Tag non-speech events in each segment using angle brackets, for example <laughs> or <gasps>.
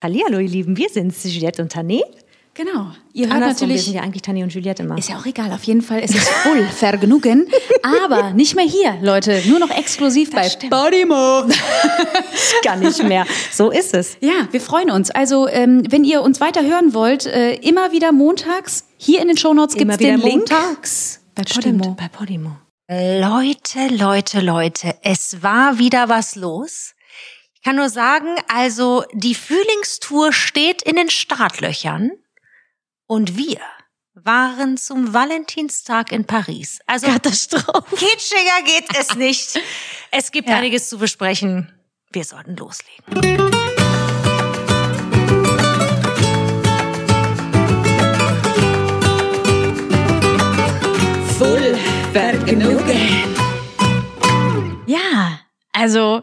Hallihallo, ihr Lieben, wir sind Juliette und Tané. Genau. Ihr hört Andersrum, natürlich. Wir sind ja eigentlich Tané und Juliette immer. Ist ja auch egal, auf jeden Fall ist es voll <laughs> Vergnügen. Aber nicht mehr hier, Leute. Nur noch exklusiv bei stimmt. Podimo. <laughs> gar nicht mehr. So ist es. Ja, wir freuen uns. Also, ähm, wenn ihr uns weiter hören wollt, äh, immer wieder montags, hier in den Shownotes gibt es den Link. montags. Bei Stimmt, Podimo. bei Podimo. Leute, Leute, Leute, es war wieder was los. Ich kann nur sagen, also die Frühlingstour steht in den Startlöchern und wir waren zum Valentinstag in Paris. Also Katastrophe. kitschiger geht es nicht. <laughs> Es gibt Ja. einiges zu besprechen. Wir sollten loslegen. Voll Vergnügen. Also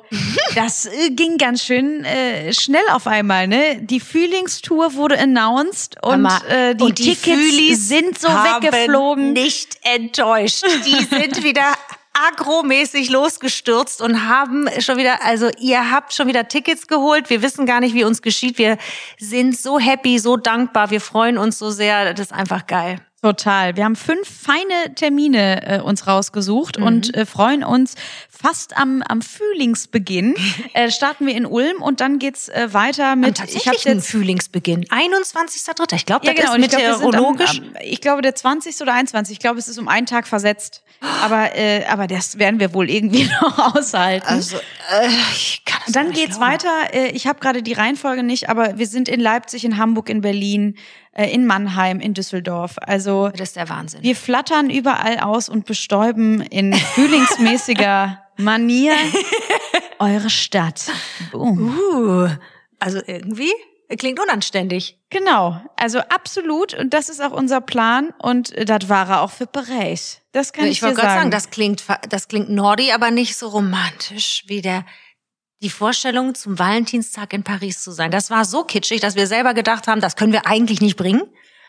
das äh, ging ganz schön äh, schnell auf einmal. Ne? Die Frühlingstour wurde announced und Hammer. äh, die, Und die Tickets Fühlis sind so haben weggeflogen. Nicht enttäuscht. Die <laughs> sind wieder agromäßig losgestürzt und haben schon wieder, also ihr habt schon wieder Tickets geholt. Wir wissen gar nicht, wie uns geschieht. Wir sind so happy, so dankbar. Wir freuen uns so sehr. Das ist einfach geil. Total. Wir haben fünf feine Termine äh, uns rausgesucht Mhm. und äh, freuen uns fast am, am Frühlingsbeginn. <laughs> äh, starten wir in Ulm und dann geht's äh, weiter mit. ich habe jetzt Frühlingsbeginn. 21.3. Ich glaube, ja, das genau. ist und ich sind meteorologisch. am, am, ich glaube, der 20. oder 21. Ich glaube, es ist um einen Tag versetzt. Aber, äh, aber das werden wir wohl irgendwie <laughs> noch aushalten. also, äh, ich kann das dann geht's glauben. weiter. Äh, Ich habe gerade die Reihenfolge nicht, aber wir sind in Leipzig, in Hamburg, in Berlin, äh, in Mannheim, in Düsseldorf. Also Das ist der Wahnsinn. wir flattern überall aus und bestäuben in frühlingsmäßiger <laughs> Manier <laughs> eure Stadt. Boom. uh, also irgendwie klingt unanständig. Genau, also absolut. Und das ist auch unser Plan. Und das war er auch für Paris. Das kann ich, ich dir wollte sagen. gerade sagen, das klingt, das klingt Nordi, aber nicht so romantisch wie der, die Vorstellung, zum Valentinstag in Paris zu sein. Das war so kitschig, dass wir selber gedacht haben, das können wir eigentlich nicht bringen.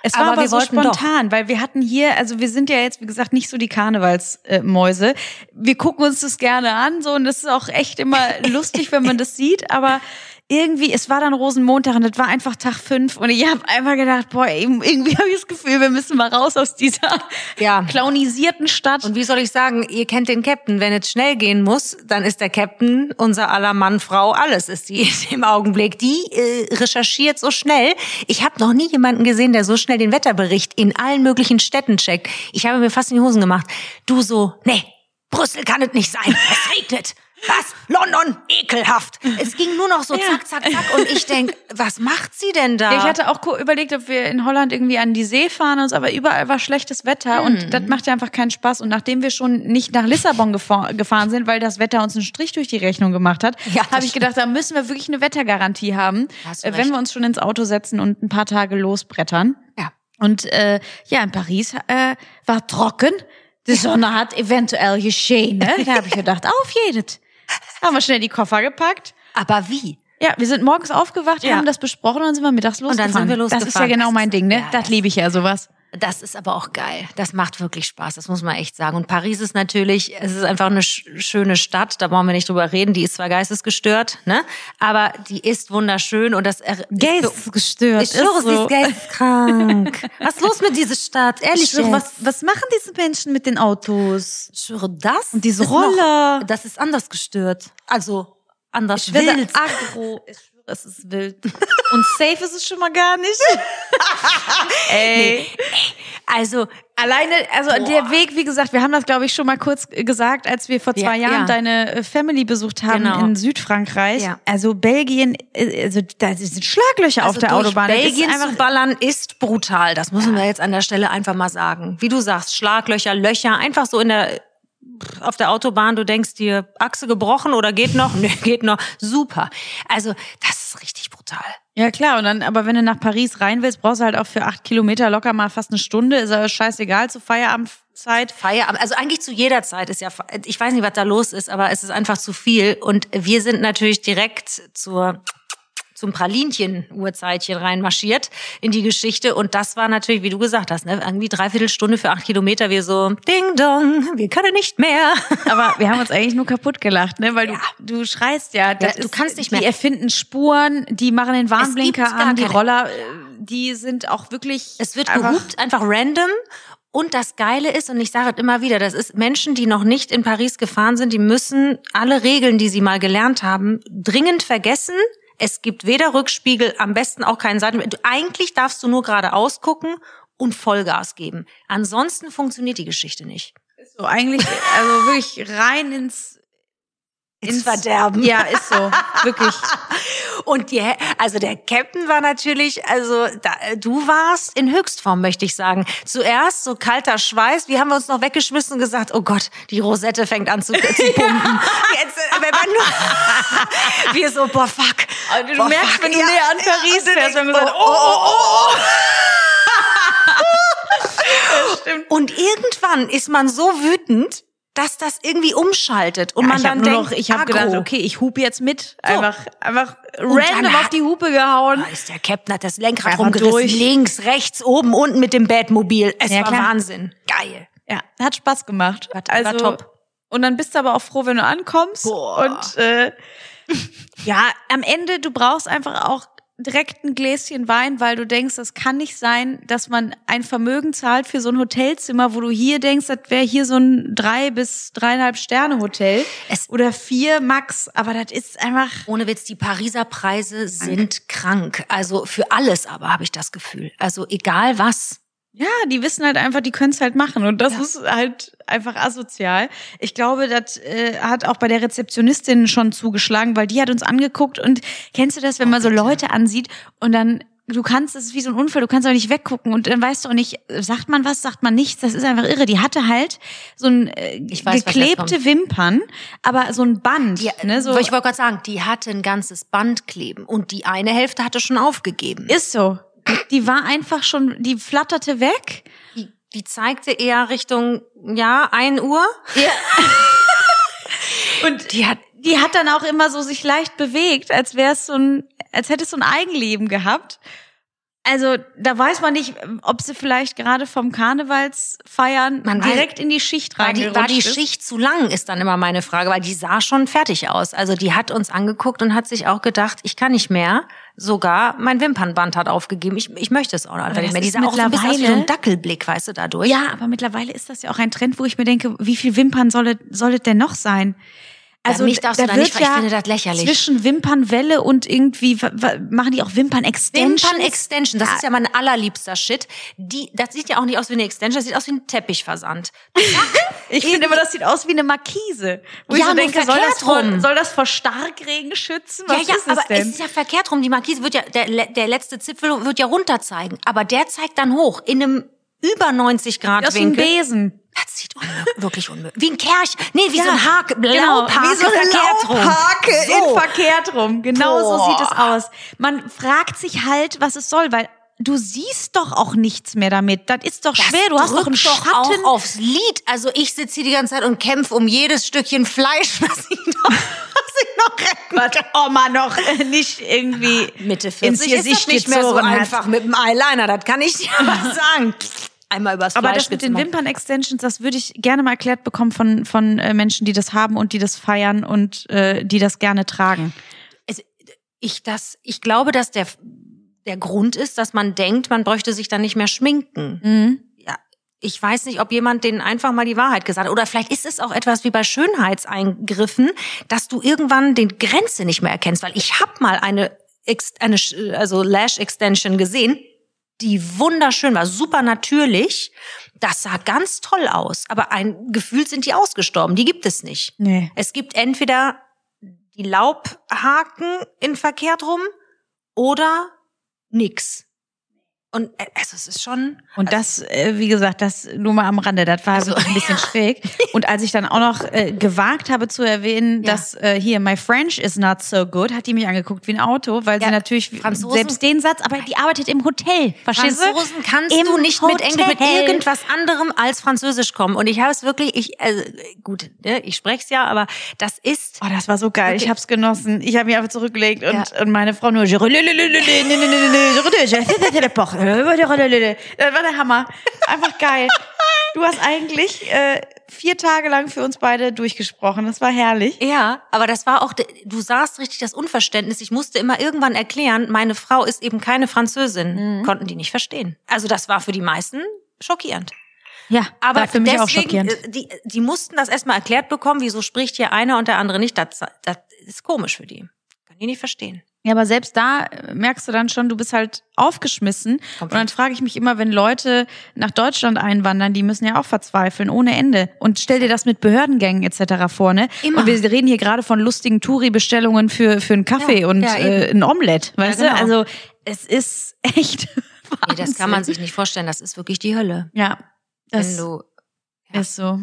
Es war aber, so wollten doch. spontan, weil wir hatten hier, also wir sind ja jetzt, wie gesagt, nicht so die Karnevalsmäuse. Wir gucken uns das gerne an, so, und das ist auch echt immer <laughs> lustig, wenn man das sieht, aber irgendwie, es war dann Rosenmontag und das war einfach Tag fünf und ich habe einfach gedacht, boah, irgendwie <laughs> habe ich das Gefühl, wir müssen mal raus aus dieser Ja. clownisierten Stadt. Und wie soll ich sagen, ihr kennt den Captain. Wenn es schnell gehen muss, dann ist der Captain unser aller Mann, Frau, alles ist die im Augenblick. Die äh, recherchiert so schnell. Ich habe noch nie jemanden gesehen, der so schnell den Wetterbericht in allen möglichen Städten checkt. Ich habe mir fast in die Hosen gemacht. Du so, nee, Brüssel kann es nicht sein. Es regnet. Was? London? Ekelhaft. Es ging nur noch so zack, zack, zack. Und ich denk, was macht sie denn da? Ich hatte auch überlegt, ob wir in Holland irgendwie an die See fahren und so, aber überall war schlechtes Wetter Hm. und das macht ja einfach keinen Spaß. Und nachdem wir schon nicht nach Lissabon gefahr, gefahren sind, weil das Wetter uns einen Strich durch die Rechnung gemacht hat, Ja, habe ich gedacht, da müssen wir wirklich eine Wettergarantie haben, äh, wenn wir uns schon ins Auto setzen und ein paar Tage losbrettern. ja. Und äh, ja, in Paris äh, war trocken. Die Sonne hat eventuell geschehen. Ne? Da habe ich <laughs> gedacht, auf jedes. Haben wir schnell die Koffer gepackt. Aber wie? Ja, wir sind morgens aufgewacht, Ja. haben das besprochen und dann sind wir mittags dann losgefahren. sind wir Das ist ja losgefahren. genau mein Ding, ne? ja, das- liebe ich ja sowas. Das ist aber auch geil. Das macht wirklich Spaß. Das muss man echt sagen. Und Paris ist natürlich, es ist einfach eine sch schöne Stadt. Da brauchen wir nicht drüber reden. Die ist zwar geistesgestört, ne? Aber die ist wunderschön und das er- gestört. Ich schwöre, sie ist geisteskrank. <laughs> Was ist los mit dieser Stadt? Ehrlich schwöre, was, was machen diese Menschen mit den Autos? Ich schwöre, das Und diese Roller. Noch, das ist anders gestört. Also anders Ich werde wild. aggro. Es ist wild. Und safe ist es schon mal gar nicht. <laughs> Ey. Also Alleine, also der Weg, wie gesagt, wir haben das, glaube ich, schon mal kurz gesagt, als wir vor zwei Ja, Jahren ja. deine äh, Family besucht haben Genau. in Südfrankreich. Ja. Also Belgien, äh, also da sind Schlaglöcher auf also der durch Autobahn. Belgien einfach- zu ballern ist brutal. Das müssen wir jetzt an der Stelle einfach mal sagen. Wie du sagst, Schlaglöcher, Löcher, einfach so in der auf der Autobahn, du denkst dir, Achse gebrochen oder geht noch? <laughs> Nö, geht noch. Super. Also, das ist richtig brutal. Ja klar, und dann, aber wenn du nach Paris rein willst, brauchst du halt auch für acht Kilometer locker mal fast eine Stunde. Ist aber scheißegal zur Feierabendzeit. Feierabend, also eigentlich zu jeder Zeit ist ja, ich weiß nicht, was da los ist, aber es ist einfach zu viel. Und wir sind natürlich direkt zur zum Pralinchen-Uhrzeitchen reinmarschiert in die Geschichte. Und das war natürlich, wie du gesagt hast, ne, irgendwie dreiviertel Stunde für acht Kilometer. Wir so, Ding Dong, wir können nicht mehr. <laughs> Aber wir haben uns eigentlich nur kaputt gelacht, ne? Weil Ja. du, du schreist ja. Ja, du ist- kannst nicht Die mehr. erfinden Spuren, die machen den Warnblinker an, die. Roller, äh, die sind auch wirklich. Es wird einfach, gehupt, einfach random. Und das Geile ist, und ich sage es immer wieder, das ist Menschen, die noch nicht in Paris gefahren sind, die müssen alle Regeln, die sie mal gelernt haben, dringend vergessen. Es gibt weder Rückspiegel, am besten auch keinen Seiten. Du- Eigentlich darfst du nur geradeaus gucken und Vollgas geben. Ansonsten funktioniert die Geschichte nicht. So eigentlich, also wirklich rein ins Ins Verderben. Ja, ist so, wirklich. <laughs> Und die, also der Captain war natürlich, also da, du warst in Höchstform, möchte ich sagen. Zuerst so kalter Schweiß, wie haben wir uns noch weggeschmissen und gesagt, oh Gott, die Rosette fängt an zu, zu <laughs> pumpen. Jetzt, äh, wenn man nur, <laughs> wir so, boah, fuck. Also du Boah, merkst, fuck, wenn du ja. näher an Paris Und du fährst, wenn wir sagen, oh, oh, oh, oh. stimmt. Und irgendwann ist man so wütend, dass das irgendwie umschaltet und Ja, man dann denkt, noch, ich habe gedacht, okay, ich hupe jetzt mit. Einfach, einfach Und dann random hat- auf die Hupe gehauen. Ist der Captain, hat das Lenkrad Einfach rumgerissen, durch. links, rechts, oben, unten mit dem Batmobil. Es Ja, war klar. Wahnsinn. Geil. Ja, hat Spaß gemacht. War- war top. Und dann bist du aber auch froh, wenn du ankommst. Boah. Und äh, <laughs> ja, am Ende, du brauchst einfach auch direkt ein Gläschen Wein, weil du denkst, das kann nicht sein, dass man ein Vermögen zahlt für so ein Hotelzimmer, wo du hier denkst, das wäre hier so ein drei bis dreieinhalb Sterne Hotel Es- oder vier Max. Aber das ist einfach Ohne Witz, die Pariser Preise sind krank. Also für alles aber habe ich das Gefühl. Also egal was. Ja, die wissen halt einfach, die können es halt machen und das Ja. ist halt einfach asozial. Ich glaube, das äh, hat auch bei der Rezeptionistin schon zugeschlagen, weil die hat uns angeguckt und kennst du das, wenn man so Leute ansieht und dann du kannst, das ist wie so ein Unfall, du kannst aber nicht weggucken und dann weißt du auch nicht, sagt man was, sagt man nichts, das ist einfach irre. Die hatte halt so ein äh, Ich weiß, geklebte Wimpern, aber so ein Band, Ja, ne, so Ich wollte gerade sagen, die hatte ein ganzes Band kleben und die eine Hälfte hatte schon aufgegeben. ist so. Die war einfach schon, die flatterte weg. Die, die zeigte eher Richtung, ja, 1 Uhr. Ja. <laughs> Und Die hat die hat dann auch immer so sich leicht bewegt, als wäre es so ein, als hätte es so ein Eigenleben gehabt. Also da weiß man nicht, ob sie vielleicht gerade vom Karnevalsfeiern Man direkt in die Schicht War die, reingerutscht war die ist. Schicht zu lang, ist dann immer meine Frage, weil die sah schon fertig aus. Also die hat uns angeguckt und hat sich auch gedacht, ich kann nicht mehr. Sogar mein Wimpernband hat aufgegeben. Ich, ich möchte es auch nicht mehr. Die ist sah auch so ein bisschen aus wie so ein Dackelblick, weißt du, dadurch. Ja, aber mittlerweile ist das ja auch ein Trend, wo ich mir denke, wie viel Wimpern soll es, soll es denn noch sein? Also mich darfst du da nicht, weil ich finde das lächerlich. Zwischen Wimpernwelle und irgendwie machen die auch Wimpern-Extensions. Wimpern-Extension, das ist ja mein allerliebster Shit. Die, das sieht ja auch nicht aus wie eine Extension, das sieht aus wie ein Teppichversand. <laughs> Ich finde immer, das sieht aus wie eine Markise. Wo Ja, ich so denke, soll das, vor, rum. soll das vor Starkregen schützen? Was ja, ja, ist es aber denn? es ist ja verkehrt rum. Die Markise wird ja, der, der letzte Zipfel wird ja runter zeigen. Aber der zeigt dann hoch in einem über 90 Grad aus wie ein Winkel. Besen. Das sieht unmöglich, wirklich unmöglich. Wie ein Kerch. Nee, wie so Ja, ein Hake. Genau, Laubhake wie so eine verkehrt rum. Laubhake So. in verkehrt rum. Genau so Boah. sieht es aus. Man fragt sich halt, was es soll, weil du siehst doch auch nichts mehr damit. Das ist doch Das schwer. Du hast doch einen Schatten. auch aufs Lied. Also ich sitze hier die ganze Zeit und kämpfe um jedes Stückchen Fleisch, <laughs> was ich noch, was ich noch retten kann. Oma noch äh, nicht irgendwie Mitte ins 40 ist das Gesicht nicht mehr so hat. einfach mit dem Eyeliner. Das kann ich dir mal <laughs> sagen. Einmal übers Aber Fleisch das mit den. Wimpern-Extensions, das würde ich gerne mal erklärt bekommen von, von äh, Menschen, die das haben und die das feiern und äh, die das gerne tragen. es, ich das, ich glaube, dass der, der Grund ist, dass man denkt, man bräuchte sich dann nicht mehr schminken. Mhm. Ja, ich weiß nicht, ob jemand denen einfach mal die Wahrheit gesagt hat. Oder vielleicht ist es auch etwas wie bei Schönheitseingriffen, dass du irgendwann den Grenze nicht mehr erkennst. Weil ich habe mal eine, eine also Lash Extension gesehen, die wunderschön war, super natürlich. Das sah ganz toll aus. Aber ein Gefühl sind die ausgestorben. Die gibt es nicht. Nee. Es gibt entweder die Laubhaken in verkehrt rum oder nix. Und äh, also es ist schon. Und das, äh, wie gesagt, das nur mal am Rande, das war Also, wirklich ein bisschen schräg. Und als ich dann auch noch äh, gewagt habe zu erwähnen, Ja. dass äh, hier my French is not so good, hat die mich angeguckt wie ein Auto, weil Ja, sie natürlich Franzosen- selbst den Satz, aber die arbeitet im Hotel, verstehst? Franzosen kannst Im du nicht mit Englisch mit Hotel. irgendwas anderem als Französisch kommen. Und ich habe es wirklich, ich also, gut, ne, ich spreche es ja, aber das ist Oh, das war so geil. Ich Okay. hab's genossen. Ich habe mich einfach zurückgelegt und, Ja. und meine Frau nur. Das war der Hammer. Einfach geil. Du hast eigentlich äh, vier Tage lang für uns beide durchgesprochen. Das war herrlich. Ja, aber das war auch, du sahst richtig das Unverständnis. Ich musste immer irgendwann erklären, meine Frau ist eben keine Französin. Konnten die nicht verstehen. Also das war für die meisten schockierend. Ja, Aber für mich auch deswegen, schockierend. äh, Die, die mussten das erstmal erklärt bekommen, wieso spricht hier einer und der andere nicht. Das, das ist komisch für die. Kann die nicht verstehen. Ja, aber selbst da äh, merkst du dann schon, du bist halt aufgeschmissen. Und dann frage ich mich immer, wenn Leute nach Deutschland einwandern, die müssen ja auch verzweifeln, ohne Ende. Und stell dir das mit Behördengängen etc. vor, ne? Immer. Und wir reden hier gerade von lustigen Touri-Bestellungen für, für einen Kaffee Ja, und ja, äh, ein Omelett, weißt genau. du? Also es ist <laughs> echt Nee, das kann man sich nicht vorstellen. Das ist wirklich die Hölle. Ja, Wenn das du, ja. ist so.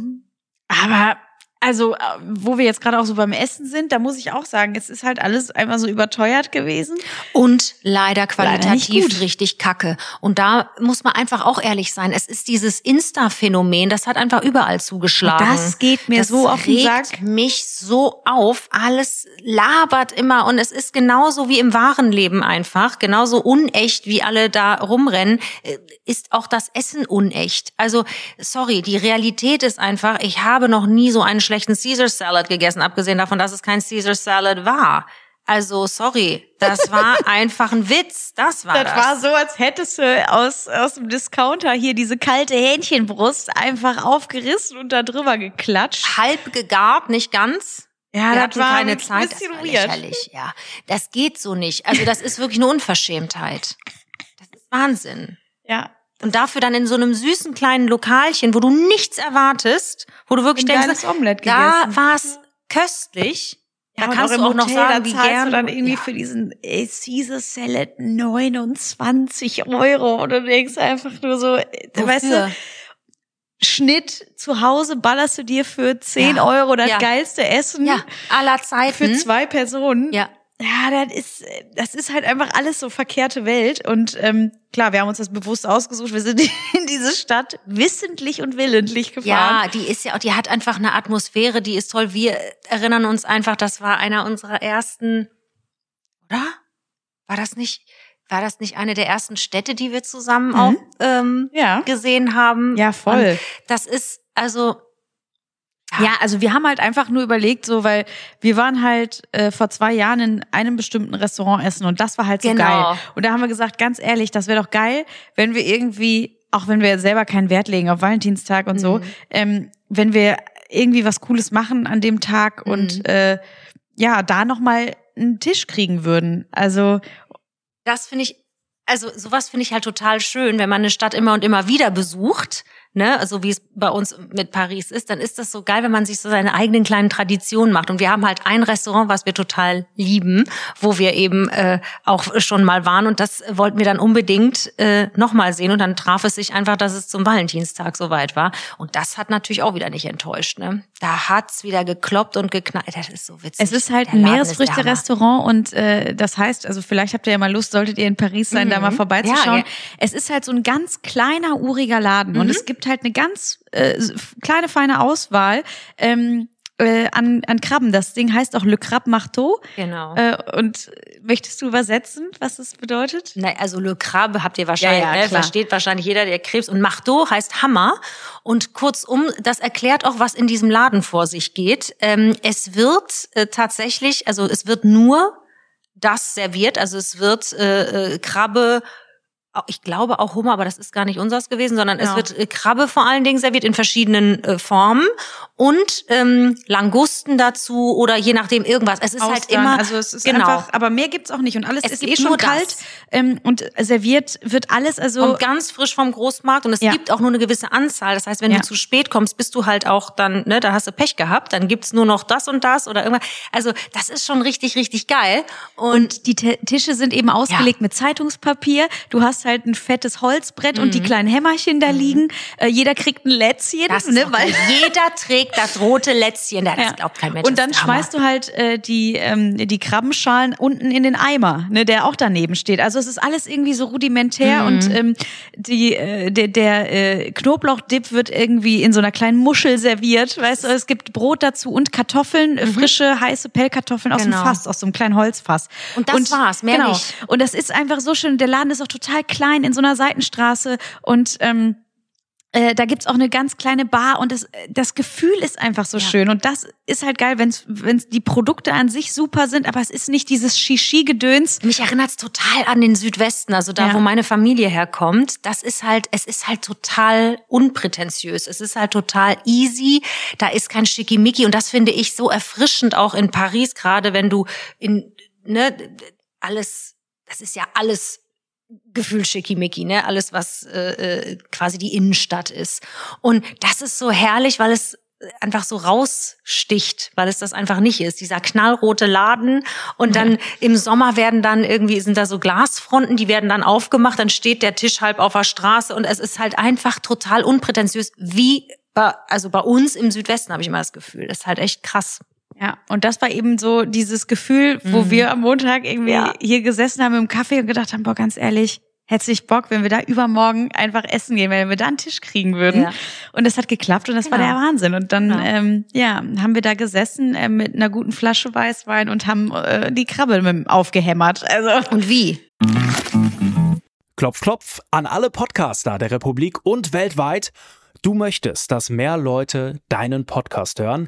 Aber also, äh, wo wir jetzt gerade auch so beim Essen sind, da muss ich auch sagen, es ist halt alles einfach so überteuert gewesen. Und leider qualitativ gut. richtig kacke. Und da muss man einfach auch ehrlich sein. Es ist dieses Insta-Phänomen, das hat einfach überall zugeschlagen. Das geht mir das so auf den regt Sack. mich so auf. Alles labert immer und es ist genauso wie im wahren Leben einfach, genauso unecht, wie alle da rumrennen, äh, ist auch das Essen unecht. Also, sorry, die Realität ist einfach, ich habe noch nie so einen schlechten Caesar Salad gegessen, abgesehen davon, dass es kein Caesar Salad war. Also, sorry, das war <laughs> einfach ein Witz. Das war das. Das war so, als hättest du aus, aus dem Discounter hier diese kalte Hähnchenbrust einfach aufgerissen und da drüber geklatscht. halb gegart, nicht ganz. Ja, Wir das war keine Zeit. ein bisschen das war weird. lächerlich, ja. Das geht so nicht. Also das ist wirklich eine Unverschämtheit. Das ist Wahnsinn. Ja. Und dafür dann in so einem süßen kleinen Lokalchen, wo du nichts erwartest, wo du wirklich Ein denkst, geiles Omelett da war es köstlich. Ja, da kannst auch du auch noch Hotel, sagen, da wie zahlst gern du dann irgendwie ja. für diesen äh, Caesar Salad 29 Euro und du denkst einfach nur so, äh, weißt du, Wofür? Schnitt zu Hause ballerst du dir für 10 Ja. Euro das Ja. geilste Essen Ja, aller Zeiten. für zwei Personen. Ja. Ja, das ist, das ist halt einfach alles so verkehrte Welt. Und ähm, klar, wir haben uns das bewusst ausgesucht. Wir sind <laughs> in diese Stadt wissentlich und willentlich gefahren. Ja, die ist ja, die hat einfach eine Atmosphäre, die ist toll. Wir erinnern uns einfach, das war einer unserer ersten, oder? War das nicht, war das nicht eine der ersten Städte, die wir zusammen Mhm. auch ähm, Ja. gesehen haben? Ja, voll. Und das ist also Ja, also wir haben halt einfach nur überlegt, so, weil wir waren halt äh, vor zwei Jahren in einem bestimmten Restaurant essen und das war halt so Genau. geil. Und da haben wir gesagt, ganz ehrlich, das wäre doch geil, wenn wir irgendwie, auch wenn wir selber keinen Wert legen auf Valentinstag und so, Mhm. ähm, wenn wir irgendwie was Cooles machen an dem Tag und Mhm. äh, ja, da nochmal einen Tisch kriegen würden. Also das finde ich, also sowas finde ich halt total schön, wenn man eine Stadt immer und immer wieder besucht, ne, so wie es bei uns mit Paris ist, dann ist das so geil, wenn man sich so seine eigenen kleinen Traditionen macht. Und wir haben halt ein Restaurant, was wir total lieben, wo wir eben äh, auch schon mal waren und das wollten wir dann unbedingt äh, nochmal sehen und dann traf es sich einfach, dass es zum Valentinstag soweit war. Und das hat natürlich auch wieder nicht enttäuscht, ne. Da hat's wieder gekloppt und geknallt. Das ist so witzig. Es ist halt ein. Meeresfrüchte-Restaurant und äh, das heißt, also vielleicht habt ihr ja mal Lust, solltet ihr in Paris sein, da mal Mhm. vorbeizuschauen. Ja, ja. Es ist halt so ein ganz kleiner, uriger Laden und Mhm. es gibt halt eine ganz äh, kleine, feine Auswahl ähm, äh, an, an Krabben. Das Ding heißt auch Le Crabe Marteau. Genau. Äh, und möchtest du übersetzen, was das bedeutet? Nein, also Le Crabe habt ihr wahrscheinlich, Ja, ja, ne? versteht wahrscheinlich jeder, der Krebs. Und Marteau heißt Hammer. Und kurzum, das erklärt auch, was in diesem Laden vor sich geht. Ähm, es wird äh, tatsächlich, also es wird nur das serviert. Also es wird äh, äh, Krabbe, ich glaube auch Hummer, aber das ist gar nicht unseres gewesen, sondern es Ja. wird äh, Krabbe vor allen Dingen serviert in verschiedenen äh, Formen und ähm, Langusten dazu oder je nachdem irgendwas. Es ist halt Austern. immer also es ist genau. einfach, aber mehr gibt's auch nicht und alles Es ist eh schon kalt ähm, und serviert wird alles also kommt ganz frisch vom Großmarkt und es Ja. gibt auch nur eine gewisse Anzahl. Das heißt, wenn Ja. du zu spät kommst, bist du halt auch dann, ne, da hast du Pech gehabt, dann gibt's nur noch das und das oder irgendwas. Also das ist schon richtig, richtig geil. Und, Und die T Tische sind eben ausgelegt mit Zeitungspapier. Du hast hast halt ein fettes Holzbrett und die kleinen Hämmerchen da liegen. Äh, jeder kriegt ein Lätzchen, Das ne, weil jeder trägt das rote Lätzchen. Das Ja. glaubt kein Mensch. Und dann Hammer. schmeißt du halt äh, die, ähm, die Krabbenschalen unten in den Eimer, ne, der auch daneben steht. Also es ist alles irgendwie so rudimentär Mhm. und ähm, die, äh, der, der äh, Knoblauchdip wird irgendwie in so einer kleinen Muschel serviert. Weißt du, es gibt Brot dazu und Kartoffeln, äh, frische, heiße Pellkartoffeln aus Mhm. Genau. dem Fass, aus so einem kleinen Holzfass. Und das war's, mehr genau. nicht. Und das ist einfach so schön. Der Laden ist auch total klein in so einer Seitenstraße und ähm, äh, da gibt's auch eine ganz kleine Bar und das, das Gefühl ist einfach so Ja. schön. Und das ist halt geil, wenn's wenn's die Produkte an sich super sind, aber es ist nicht dieses Shishi-Gedöns. Mich erinnert's total an den Südwesten, also da, Ja. wo meine Familie herkommt. Das ist halt, es ist halt total unprätentiös. Es ist halt total easy. Da ist kein Schickimicki und das finde ich so erfrischend auch in Paris, gerade wenn du in, ne, alles, das ist ja alles Gefühl schickimicki, ne? Alles, was äh, äh, quasi die Innenstadt ist. Und das ist so herrlich, weil es einfach so raussticht, weil es das einfach nicht ist. Dieser knallrote Laden und dann im Sommer werden dann irgendwie, sind da so Glasfronten, die werden dann aufgemacht, dann steht der Tisch halb auf der Straße und es ist halt einfach total unprätentiös, wie bei, also bei uns im Südwesten habe ich immer das Gefühl. Das ist halt echt krass. Ja, und das war eben so dieses Gefühl, wo wir am Montag irgendwie Ja. hier gesessen haben im Café und gedacht haben, boah, ganz ehrlich, hätte ich Bock, wenn wir da übermorgen einfach essen gehen, wenn wir da einen Tisch kriegen würden. Ja. Und das hat geklappt und das war Genau. der Wahnsinn. Und dann, Genau. ähm, ja, haben wir da gesessen äh, mit einer guten Flasche Weißwein und haben äh, die Krabbe mit, aufgehämmert. Also Und wie? Klopf, klopf an alle Podcaster der Republik und weltweit. Du möchtest, dass mehr Leute deinen Podcast hören?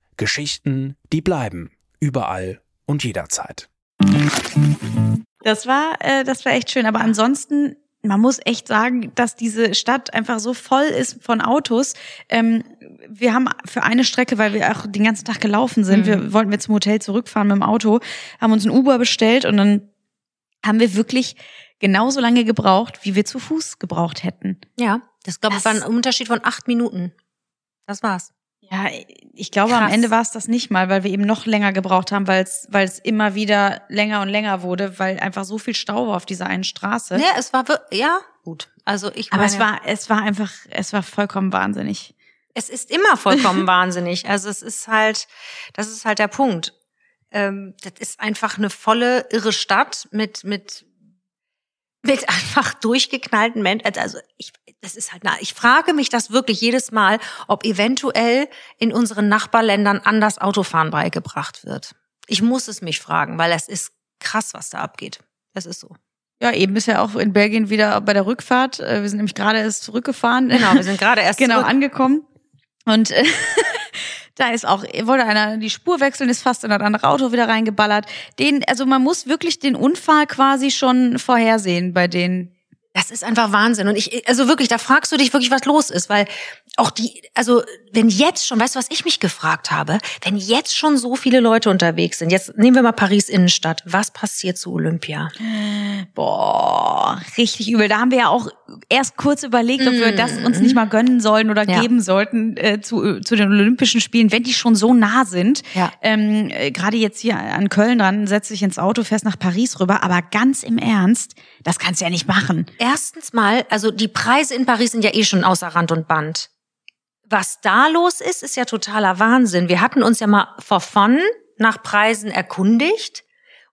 Geschichten, die bleiben. Überall und jederzeit. das war, äh, das war echt schön. Aber ansonsten, man muss echt sagen, dass diese Stadt einfach so voll ist von Autos. Ähm, wir haben für eine Strecke, weil wir auch den ganzen Tag gelaufen sind, wir wollten wir zum Hotel zurückfahren mit dem Auto, haben uns ein Uber bestellt und dann haben wir wirklich genauso lange gebraucht, wie wir zu Fuß gebraucht hätten. Ja, das glaube ich Das- war ein Unterschied von acht Minuten. Das war's. Ja, ich glaube, am Krass. Ende war es das nicht mal, weil wir eben noch länger gebraucht haben, weil es weil es immer wieder länger und länger wurde, weil einfach so viel Stau war auf dieser einen Straße. Ja, es war ja gut. Also ich Aber meine, es war es war einfach es war vollkommen wahnsinnig. es ist immer vollkommen <laughs> wahnsinnig. Also es ist halt, das ist halt der Punkt. Ähm, das ist einfach eine volle irre Stadt mit mit mit <laughs> einfach durchgeknallten Menschen. Also ich, das ist halt, na, ich frage mich das wirklich jedes Mal, ob eventuell in unseren Nachbarländern anders Autofahren beigebracht wird. Ich muss es mich fragen, weil es ist krass, was da abgeht. Das ist so. Ja, eben ist ja auch in Belgien wieder bei der Rückfahrt. Äh, Wir sind nämlich gerade erst zurückgefahren. Genau, wir sind gerade erst <laughs> genau zurück. angekommen. Und äh, <laughs> da ist auch, wollte einer die Spur wechseln, ist fast in das andere Auto wieder reingeballert. Den, also man muss wirklich den Unfall quasi schon vorhersehen bei denen. Das ist einfach Wahnsinn. Und ich, also wirklich, da fragst du dich wirklich, was los ist, weil auch die, also wenn jetzt schon, weißt du, was ich mich gefragt habe, wenn jetzt schon so viele Leute unterwegs sind, jetzt nehmen wir mal Paris Innenstadt, was passiert zu Olympia? Boah, richtig übel. Da haben wir ja auch erst kurz überlegt, ob wir Mm. das uns nicht mal gönnen sollen oder Ja. geben sollten äh, zu, zu den Olympischen Spielen, wenn die schon so nah sind. Ja. Ähm, äh, Gerade jetzt hier an Köln dran, setz dich ins Auto, fährst nach Paris rüber. Aber ganz im Ernst, das kannst du ja nicht machen. Erstens mal, also die Preise in Paris sind ja eh schon außer Rand und Band. Was da los ist, ist ja totaler Wahnsinn. Wir hatten uns ja mal for fun nach Preisen erkundigt.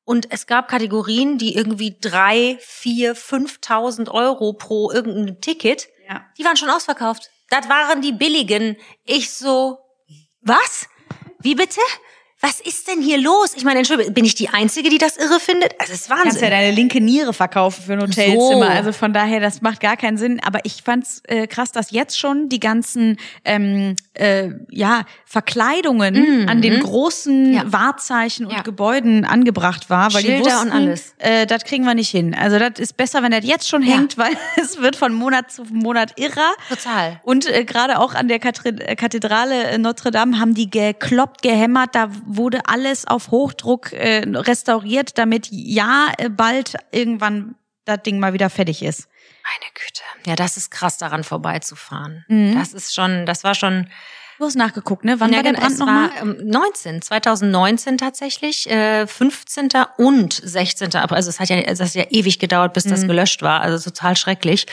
Und es gab Kategorien, die irgendwie drei, vier, 5.000 Euro pro irgendein Ticket, Ja. die waren schon ausverkauft. Das waren die billigen. Ich so, was? Wie bitte? Was ist denn hier los? Ich meine, Entschuldigung, bin ich die Einzige, die das irre findet? Also, es ist Wahnsinn. Kannst ja deine linke Niere verkaufen für ein Hotelzimmer. So. Also von daher, das macht gar keinen Sinn. Aber ich fand's äh, krass, dass jetzt schon die ganzen ähm, äh, ja, Verkleidungen mm, an den großen ja. Wahrzeichen und ja. Gebäuden angebracht war, weil Schilder die wussten, und alles. Äh, das kriegen wir nicht hin. Also das ist besser, wenn das jetzt schon ja. hängt, <laughs> weil es wird von Monat zu Monat irrer. Total. Und äh, gerade auch an der Kathedrale Notre Dame haben die gekloppt, gehämmert, da wurde alles auf Hochdruck äh, restauriert, damit ja äh, bald irgendwann das Ding mal wieder fertig ist. Meine Güte. Ja, das ist krass, daran vorbeizufahren. Mhm. Das ist schon, das war schon. Du hast nachgeguckt, ne? Wann ja, war der genau, Brand nochmal? 19, 2019 tatsächlich, äh, 15. und 16. April. Also es hat ja, das hat ja ewig gedauert, bis mhm. das gelöscht war. Also total schrecklich.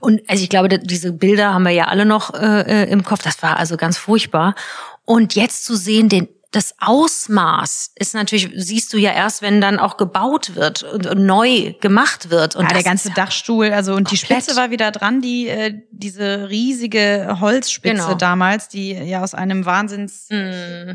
Und also ich glaube, diese Bilder haben wir ja alle noch äh, äh im Kopf. Das war also ganz furchtbar. Und jetzt zu sehen, den das Ausmaß ist natürlich, siehst du ja erst, wenn dann auch gebaut wird und, neu gemacht wird. Und ja, der ganze Dachstuhl, also und komplett. die Spitze war wieder dran, die äh, diese riesige Holzspitze genau. damals, die ja aus einem Wahnsinns mm.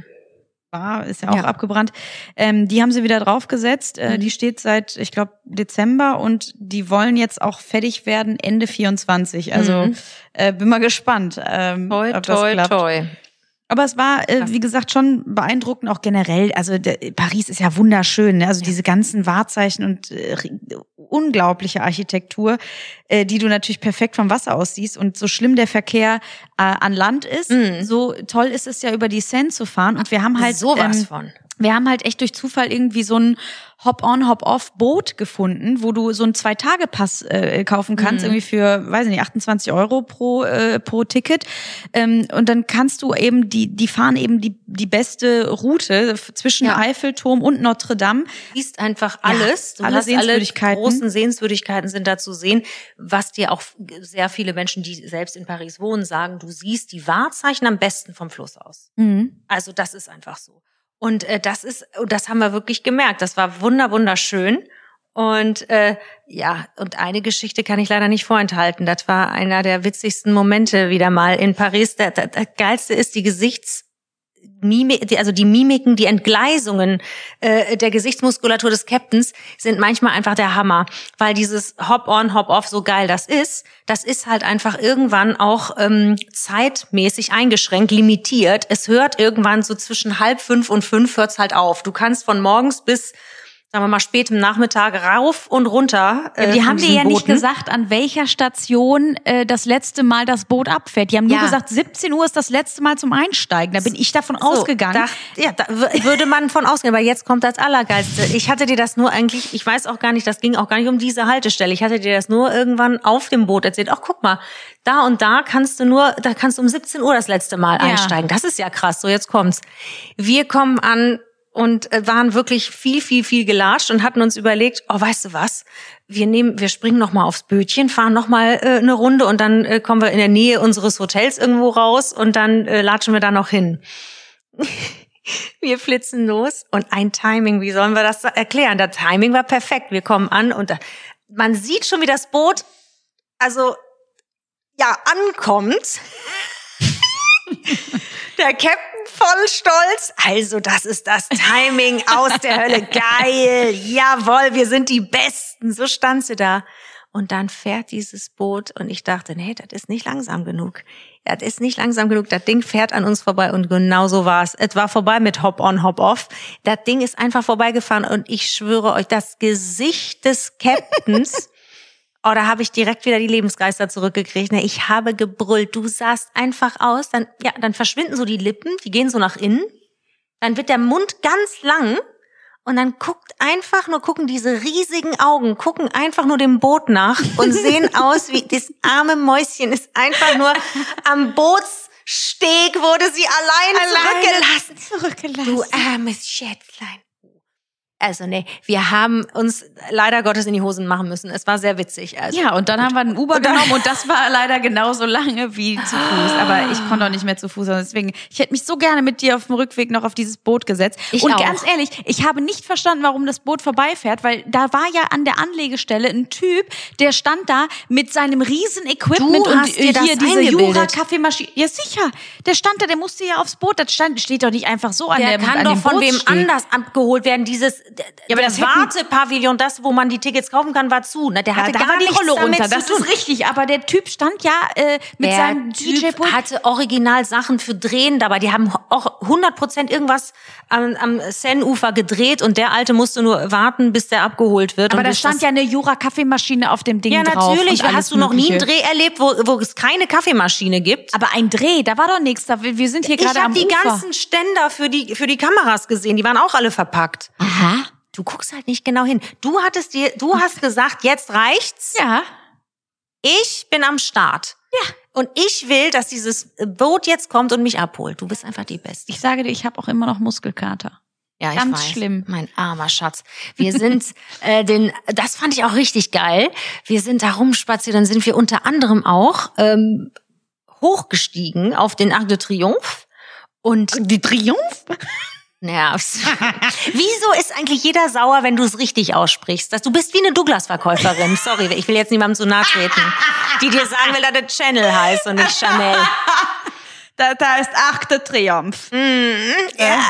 war, ist ja auch ja. abgebrannt. Ähm, die haben sie wieder draufgesetzt. Äh, mhm. Die steht seit, ich glaube, Dezember und die wollen jetzt auch fertig werden Ende 24. Also mhm. äh, bin mal gespannt. Ähm, toi, ob das toi, klappt. toi. Aber es war, äh, wie gesagt, schon beeindruckend auch generell. Also der, Paris ist ja wunderschön. Ne? Also diese ganzen Wahrzeichen und äh, unglaubliche Architektur, äh, die du natürlich perfekt vom Wasser aus siehst. Und so schlimm der Verkehr äh, an Land ist, mhm. so toll ist es ja über die Seine zu fahren. Und wir haben halt sowas ähm, von wir haben halt echt durch Zufall irgendwie so ein Hop-on, Hop-off-Boot gefunden, wo du so einen Zwei-Tage-Pass äh, kaufen kannst, mhm. irgendwie für, weiß ich nicht, 28 Euro pro, äh, pro Ticket. Ähm, und dann kannst du eben, die, die fahren eben die, die beste Route zwischen ja. Eiffelturm und Notre Dame. Du siehst einfach alles. Ja, du alle Sehenswürdigkeiten. Alle großen Sehenswürdigkeiten sind da zu sehen, was dir auch sehr viele Menschen, die selbst in Paris wohnen, sagen, du siehst die Wahrzeichen am besten vom Fluss aus. Mhm. Also das ist einfach so. Und äh, das ist, das haben wir wirklich gemerkt. Das war wunder wunderschön. Und äh, ja, und eine Geschichte kann ich leider nicht vorenthalten. Das war einer der witzigsten Momente wieder mal in Paris. Das, das, das geilste ist die Gesichts Mimik, also die Mimiken, die Entgleisungen äh, der Gesichtsmuskulatur des Captains sind manchmal einfach der Hammer, weil dieses Hop-on, Hop-off so geil das ist, das ist halt einfach irgendwann auch ähm, zeitmäßig eingeschränkt, limitiert. Es hört irgendwann so zwischen halb fünf und fünf hört's halt auf. Du kannst von morgens bis sagen wir mal, spät im Nachmittag rauf und runter. Äh, ja, die haben dir ja Booten. nicht gesagt, an welcher Station äh, das letzte Mal das Boot abfährt. Die haben nur ja. gesagt, 17 Uhr ist das letzte Mal zum Einsteigen. Da bin ich davon so, ausgegangen. Da, ja, da würde man von ausgehen. Aber jetzt kommt das Allergeilste. Ich hatte dir das nur eigentlich, ich weiß auch gar nicht, das ging auch gar nicht um diese Haltestelle. Ich hatte dir das nur irgendwann auf dem Boot erzählt. Ach, guck mal, da und da kannst du nur, da kannst du um 17 Uhr das letzte Mal ja. einsteigen. Das ist ja krass. So, jetzt kommt's. Wir kommen an und äh, waren wirklich viel, viel, viel gelatscht und hatten uns überlegt, oh, weißt du was? Wir nehmen, wir springen noch mal aufs Bötchen, fahren noch mal äh, eine Runde und dann äh, kommen wir in der Nähe unseres Hotels irgendwo raus und dann äh, latschen wir da noch hin. <laughs> wir flitzen los und ein Timing, wie sollen wir das erklären? Das Timing war perfekt. Wir kommen an und da, man sieht schon, wie das Boot, also ja, ankommt. <laughs> der Captain voll stolz. Also, das ist das Timing aus der Hölle. <laughs> Geil. Jawohl, wir sind die Besten. So stand sie da. Und dann fährt dieses Boot und ich dachte, nee, das ist nicht langsam genug. Das ist nicht langsam genug. Das Ding fährt an uns vorbei und genau so war es. Es war vorbei mit Hop on, Hop off. Das Ding ist einfach vorbeigefahren und ich schwöre euch, das Gesicht des Captains <laughs> Oh, da habe ich direkt wieder die Lebensgeister zurückgekriegt. Ne? Ich habe gebrüllt. Du sahst einfach aus. Dann, ja, dann verschwinden so die Lippen, die gehen so nach innen. Dann wird der Mund ganz lang und dann guckt einfach nur, gucken diese riesigen Augen, gucken einfach nur dem Boot nach und <laughs> sehen aus wie das arme Mäuschen ist einfach nur am Bootssteg wurde sie allein, allein zurückgelassen. zurückgelassen. Du armes Schätzlein. Also nee, wir haben uns leider Gottes in die Hosen machen müssen. Es war sehr witzig. Also, Ja, und dann haben wir einen Uber genommen und das war leider genauso lange wie zu Fuß. Aber ich konnte auch nicht mehr zu Fuß. Deswegen, ich hätte mich so gerne mit dir auf dem Rückweg noch auf dieses Boot gesetzt. Ich und auch. ganz ehrlich, ich habe nicht verstanden, warum das Boot vorbeifährt, weil da war ja an der Anlegestelle ein Typ, der stand da mit seinem riesen Equipment und hier diese. Jura-Kaffeemaschine. Ja, sicher. Der stand da, der musste ja aufs Boot. Das stand, steht doch nicht einfach so an der der kann an doch von wem Bootssteg. anders abgeholt werden. Dieses Ja, aber das Wartepavillon, das, wo man die Tickets kaufen kann, war zu. Ne? Der Ja, hatte da gar die Rolle runter, das ist richtig. Aber der Typ stand ja äh, mit Der seinem DJ-Pult. hatte original Sachen für Drehen dabei. Die haben auch 100% irgendwas am, am Seine-Ufer gedreht und der Alte musste nur warten, bis der abgeholt wird. Aber da stand ja eine Jura-Kaffeemaschine auf dem Ding Ja, drauf. natürlich. und alles Hast du noch nie einen Mögliche. Dreh erlebt, wo, wo es keine Kaffeemaschine gibt? Aber ein Dreh, da war doch nichts. Da, wir sind hier ich gerade am habe die Ufer. ganzen Ständer für die, für die Kameras gesehen. Die waren auch alle verpackt. Aha. Du guckst halt nicht genau hin. Du hattest dir, du hast gesagt, jetzt reicht's. Ja. Ich bin am Start. Ja. Und ich will, dass dieses Boot jetzt kommt und mich abholt. Du bist einfach die Beste. Ich sage dir, ich habe auch immer noch Muskelkater. Ja, ich Ganz weiß. schlimm. Mein armer Schatz. Wir sind <laughs> äh, den, das fand ich auch richtig geil. Wir sind da rumspaziert, dann sind wir unter anderem auch ähm, hochgestiegen auf den Arc de Triomphe. Und Die Triumph? Nervst. <laughs> Wieso ist eigentlich jeder sauer, wenn du es richtig aussprichst? Dass du bist wie eine Douglas-Verkäuferin. Sorry, ich will jetzt niemandem zu nahe treten. Die dir sagen will, dass das Channel heißt und nicht Chanel. Da, da ist achte Triumph. Ja.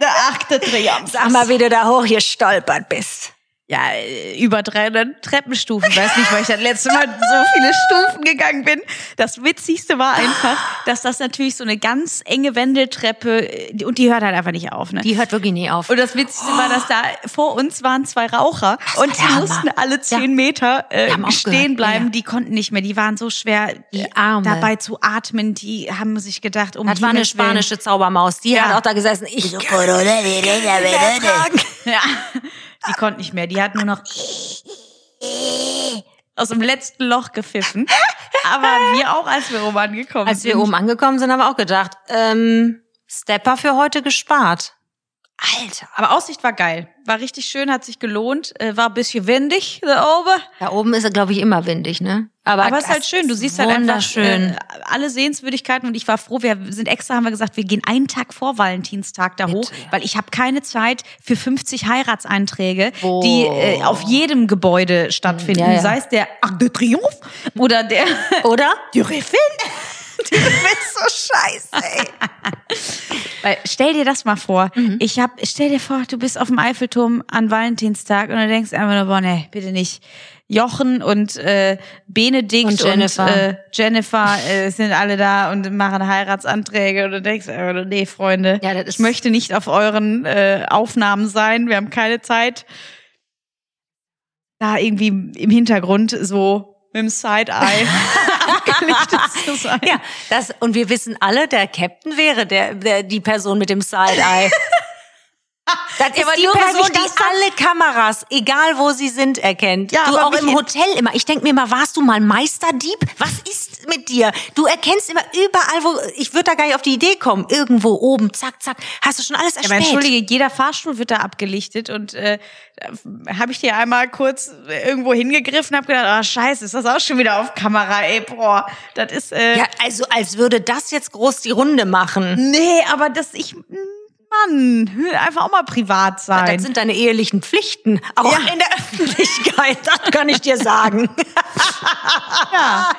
Der achte Triumph. Sag mal, wie du da hochgestolpert bist. Ja, äh, über 300 Treppenstufen. Weiß nicht, weil ich das letzte Mal so viele Stufen gegangen bin. Das Witzigste war einfach, dass das natürlich so eine ganz enge Wendeltreppe, äh, und die hört halt einfach nicht auf. Ne? Die hört wirklich nie auf. Und das Witzigste war, dass da vor uns waren zwei Raucher und die mussten alle zehn Ja. Meter äh, stehen bleiben. ja. Die konnten nicht mehr. Die waren so schwer Die äh, Arme. dabei zu atmen. Die haben sich gedacht, um Das war eine spanische Zaubermaus. Die Ja. hat auch da gesessen. Ich kann <laughs> Ja, die konnte nicht mehr. Die hat nur noch aus dem letzten Loch gepfiffen. Aber wir auch, als wir oben angekommen Als sind. wir oben angekommen sind, haben wir auch gedacht, ähm, Stepper für heute gespart. Alter. Aber Aussicht war geil. War richtig schön, hat sich gelohnt. Äh, war ein bisschen windig da oben. Da oben ist er, glaube ich, immer windig, ne? Aber es ist halt schön, du siehst halt einfach äh, alle Sehenswürdigkeiten und ich war froh, wir sind extra, haben wir gesagt, wir gehen einen Tag vor Valentinstag da hoch, weil ich habe keine Zeit für 50 Heiratseinträge, Oh. die äh, auf jedem Gebäude stattfinden, Ja, ja. sei es der Arc de Triomphe oder der Oder? <laughs> Riffel. <laughs> Du bist so scheiße, ey. <laughs> Weil stell dir das mal vor, Mhm. ich hab, stell dir vor, du bist auf dem Eiffelturm an Valentinstag und du denkst einfach nur, boah, nee, bitte nicht. Jochen und äh, Benedikt Und Jennifer. und äh, Jennifer äh, sind alle da und machen Heiratsanträge und du denkst einfach nur, nee, Freunde, Ja, ich möchte nicht auf euren äh, Aufnahmen sein, wir haben keine Zeit. Da irgendwie im Hintergrund so mit dem Side-Eye <laughs> abgelichtet <laughs> zu sein. Ja, das, und wir wissen alle, der Captain wäre der, der die Person mit dem Side-Eye. <laughs> Das ist aber die Person, die alle Kameras, egal wo sie sind, erkennt. Ja, du auch im Hotel immer. Ich denk mir immer, warst du mal Meisterdieb? Was ist mit dir? Du erkennst immer überall, wo ich würde da gar nicht auf die Idee kommen. Irgendwo oben, zack, zack. Hast du schon alles Ja, aber erspäht? entschuldige, jeder Fahrstuhl wird da abgelichtet und äh, habe ich dir einmal kurz irgendwo hingegriffen, habe gedacht, ah scheiße, ist das auch schon wieder auf Kamera, ey, boah, das ist äh, ja, also als würde das jetzt groß die Runde machen. nee, aber das ich Mann, will einfach auch mal privat sein. Das sind deine ehelichen Pflichten, auch Ja. in der Öffentlichkeit, das kann ich dir sagen. <laughs> ja.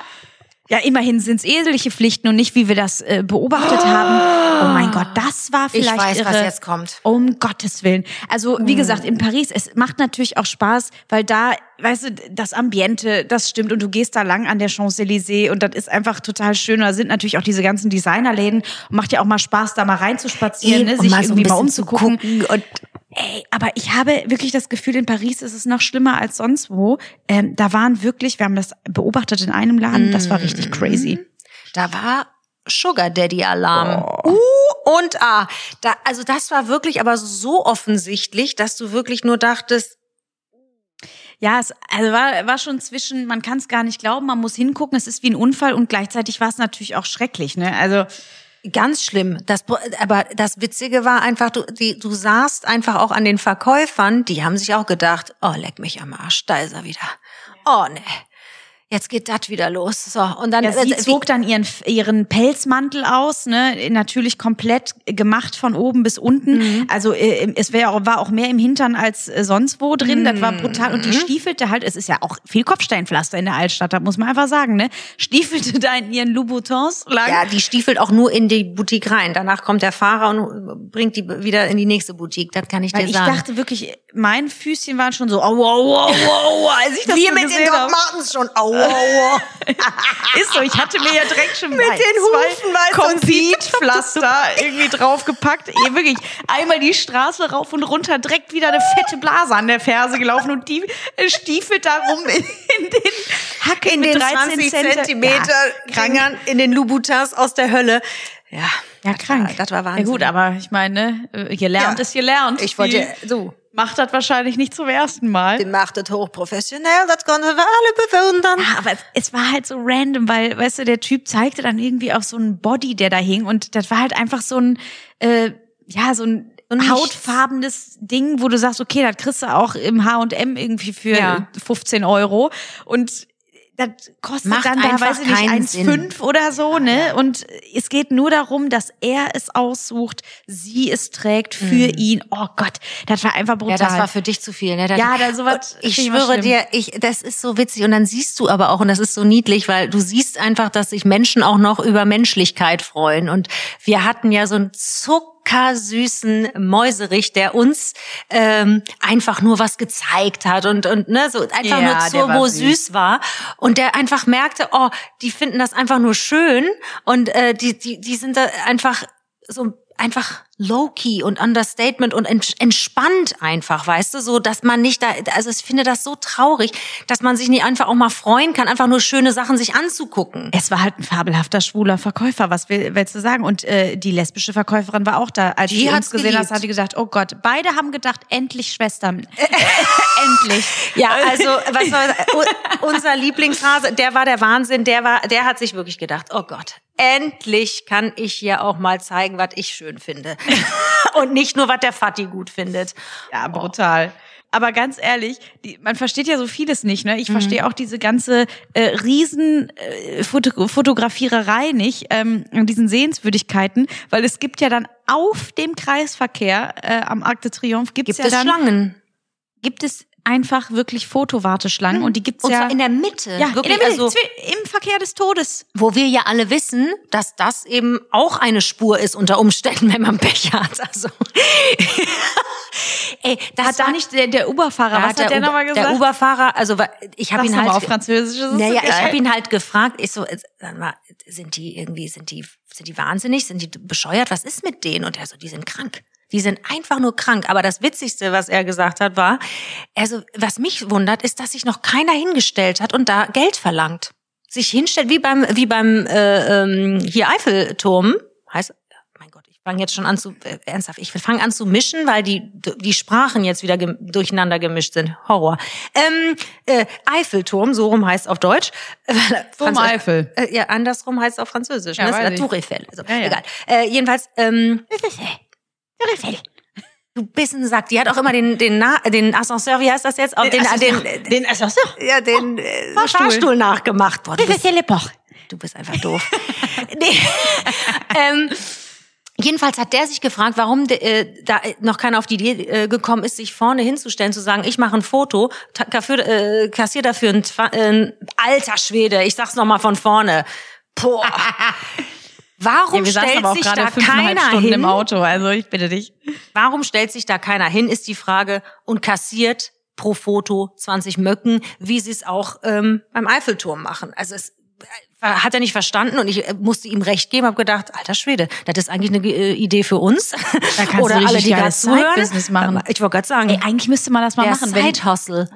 Ja, immerhin sind es eheliche Pflichten und nicht, wie wir das äh, beobachtet haben. Oh mein Gott, das war Ich vielleicht weiß, irre. was jetzt kommt. Um Gottes Willen. Also, wie gesagt, in Paris, es macht natürlich auch Spaß, weil da, weißt du, das Ambiente, das stimmt und du gehst da lang an der Champs-Élysées und das ist einfach total schön. Da sind natürlich auch diese ganzen Designerläden und macht ja auch mal Spaß, da mal reinzuspazieren, ne, Und sich mal so irgendwie mal umzugucken. gucken und Ey, aber ich habe wirklich das Gefühl, in Paris ist es noch schlimmer als sonst wo. Ähm, da waren wirklich, wir haben das beobachtet in einem Laden, das war richtig crazy. Da war Sugar Daddy Alarm. Oh. U und A. Da, also das war wirklich aber so offensichtlich, dass du wirklich nur dachtest, Ja, es also war, war schon zwischen, man kann es gar nicht glauben, man muss hingucken, es ist wie ein Unfall und gleichzeitig war es natürlich auch schrecklich. Ne? Also Ganz schlimm. Das, aber das Witzige war einfach, du, die, du sahst einfach auch an den Verkäufern, die haben sich auch gedacht, oh, leck mich am Arsch, da ist er wieder. Oh, ne jetzt geht das wieder los. So und dann ja, sie äh, zog dann ihren ihren Pelzmantel aus, ne, natürlich komplett gemacht von oben bis unten. Mhm. Also äh, es wär, war auch mehr im Hintern als äh, sonst wo drin. Mhm. Das war brutal und die mhm. stiefelte halt. Es ist ja auch viel Kopfsteinpflaster in der Altstadt, da muss man einfach sagen, ne, stiefelte da in ihren Louboutins lang. Ja, die stiefelt auch nur in die Boutique rein. Danach kommt der Fahrer und bringt die wieder in die nächste Boutique. Das kann ich Weil dir sagen. Ich dachte wirklich, mein Füßchen waren schon so, au, au, au, au, als ich das Wir mit den Doc Martens schon, au, Ist so, ich hatte mir ja direkt schon mit den Hufen Kompletpflaster <laughs> irgendwie draufgepackt. Eh, wirklich einmal die Straße rauf und runter, direkt wieder eine fette Blase an der Ferse gelaufen und die stiefelt darum in den Hacken in den 20 Zentimeter ja, in den Louboutins aus der Hölle. Ja, ja, krank. War, das war Wahnsinn. Ja gut, aber ich meine, gelernt ja. ist gelernt. Ich wollte, so, macht das wahrscheinlich nicht zum ersten Mal. Die macht das hochprofessionell, das können wir alle bewundern. Ja, aber es war halt so random, weil, weißt du, der Typ zeigte dann irgendwie auf so einen Body, der da hing und das war halt einfach so ein, äh, ja, so ein hautfarbenes Ding, wo du sagst, okay, das kriegst du auch im H&M irgendwie für ja. 15 Euro und das kostet Macht dann da, weiß ich nicht, 1,5 oder so, ne? Und es geht nur darum, dass er es aussucht, sie es trägt für mhm. ihn. Oh Gott, das war einfach brutal. Ja, das war für dich zu viel, ne? Das, ja, da sowas. Ich schwöre dir, ich, das ist so witzig. Und dann siehst du aber auch, und das ist so niedlich, weil du siehst einfach, dass sich Menschen auch noch über Menschlichkeit freuen. Und wir hatten ja so ein Zuck zuckersüßen Mäuserich, der uns ähm, einfach nur was gezeigt hat und und ne so einfach ja, nur turbo süß. süß war und der einfach merkte, oh, die finden das einfach nur schön und äh, die die die sind da einfach so einfach low-key und Understatement und entspannt einfach, weißt du, so, dass man nicht da, also ich finde das so traurig, dass man sich nicht einfach auch mal freuen kann, einfach nur schöne Sachen sich anzugucken. Es war halt ein fabelhafter schwuler Verkäufer, was will, willst du sagen? Und äh, die lesbische Verkäuferin war auch da. Als die sie uns gesehen hat, hat die gesagt, oh Gott, beide haben gedacht, endlich Schwestern. <laughs> endlich. Ja, also was war <laughs> unser Lieblingshase, der war der Wahnsinn, der war, der hat sich wirklich gedacht, oh Gott, endlich kann ich hier auch mal zeigen, was ich schön finde. <laughs> und nicht nur, was der Fatti gut findet. Ja, brutal. Oh. Aber ganz ehrlich, die, man versteht ja so vieles nicht. Ne? Ich mhm. verstehe auch diese ganze äh, riesen äh, nicht, ähm, diesen Sehenswürdigkeiten, weil es gibt ja dann auf dem Kreisverkehr äh, am Arc de Triomphe gibt's gibt ja es Schlangen. Gibt es einfach wirklich Fotowarteschlangen mhm. und die gibt's und ja in der Mitte, ja, wirklich, in der Mitte, also im Verkehr des Todes, wo wir ja alle wissen, dass das eben auch eine Spur ist unter Umständen, wenn man Pech hat. Also <laughs> Ey, das hat da nicht der, der Uberfahrer, was hat der, der nochmal gesagt? Der Uberfahrer, also ich habe ihn halt auf Französisch. Naja, so ich habe ihn halt gefragt, ich so, sind die irgendwie, sind die, sind die wahnsinnig, sind die bescheuert? Was ist mit denen? Und er so, die sind krank. Die sind einfach nur krank. Aber das Witzigste, was er gesagt hat, war, also was mich wundert, ist, dass sich noch keiner hingestellt hat und da Geld verlangt. Sich hinstellt wie beim wie beim äh, ähm, hier Eiffelturm heißt mein Gott, ich fange jetzt schon an zu äh, ernsthaft. Ich fange an zu mischen, weil die die Sprachen jetzt wieder gem durcheinander gemischt sind. Horror. Ähm, äh, Eiffelturm, so rum heißt auf Deutsch. <laughs> Turm Eifel. Äh, ja, andersrum heißt es auf Französisch. Ja, ne? Tour Eiffel. Also, ja, ja. egal. Äh, jedenfalls. Ähm, <laughs> Du Bissen sagt, die hat auch immer den den Na den Ascenseur, wie heißt das jetzt? Den, den, Ascenseur. den, den Ascenseur. Ja, den äh, Fahrstuhl. Fahrstuhl nachgemacht. Boah, du, bist, du bist einfach doof. <laughs> nee. ähm, Jedenfalls hat der sich gefragt, warum äh, da noch keiner auf die Idee äh, gekommen ist, sich vorne hinzustellen, zu sagen, ich mache ein Foto, dafür, äh, kassier dafür ein, äh, alter Schwede, ich sag's noch mal von vorne. Boah. <laughs> Warum ja, stellt sich da keiner Stunden hin? im Auto, also ich bitte dich. Warum stellt sich da keiner hin, ist die Frage und kassiert pro Foto 20 Möcken, wie sie es auch ähm, beim Eiffelturm machen. Also es hat er nicht verstanden und ich äh, musste ihm recht geben, habe gedacht, alter Schwede, das ist eigentlich eine äh, Idee für uns. Da kannst Oder du alle, die gerade zuhören. Business machen. Ich wollte gerade sagen, Ey, eigentlich müsste man das mal machen. Wenn,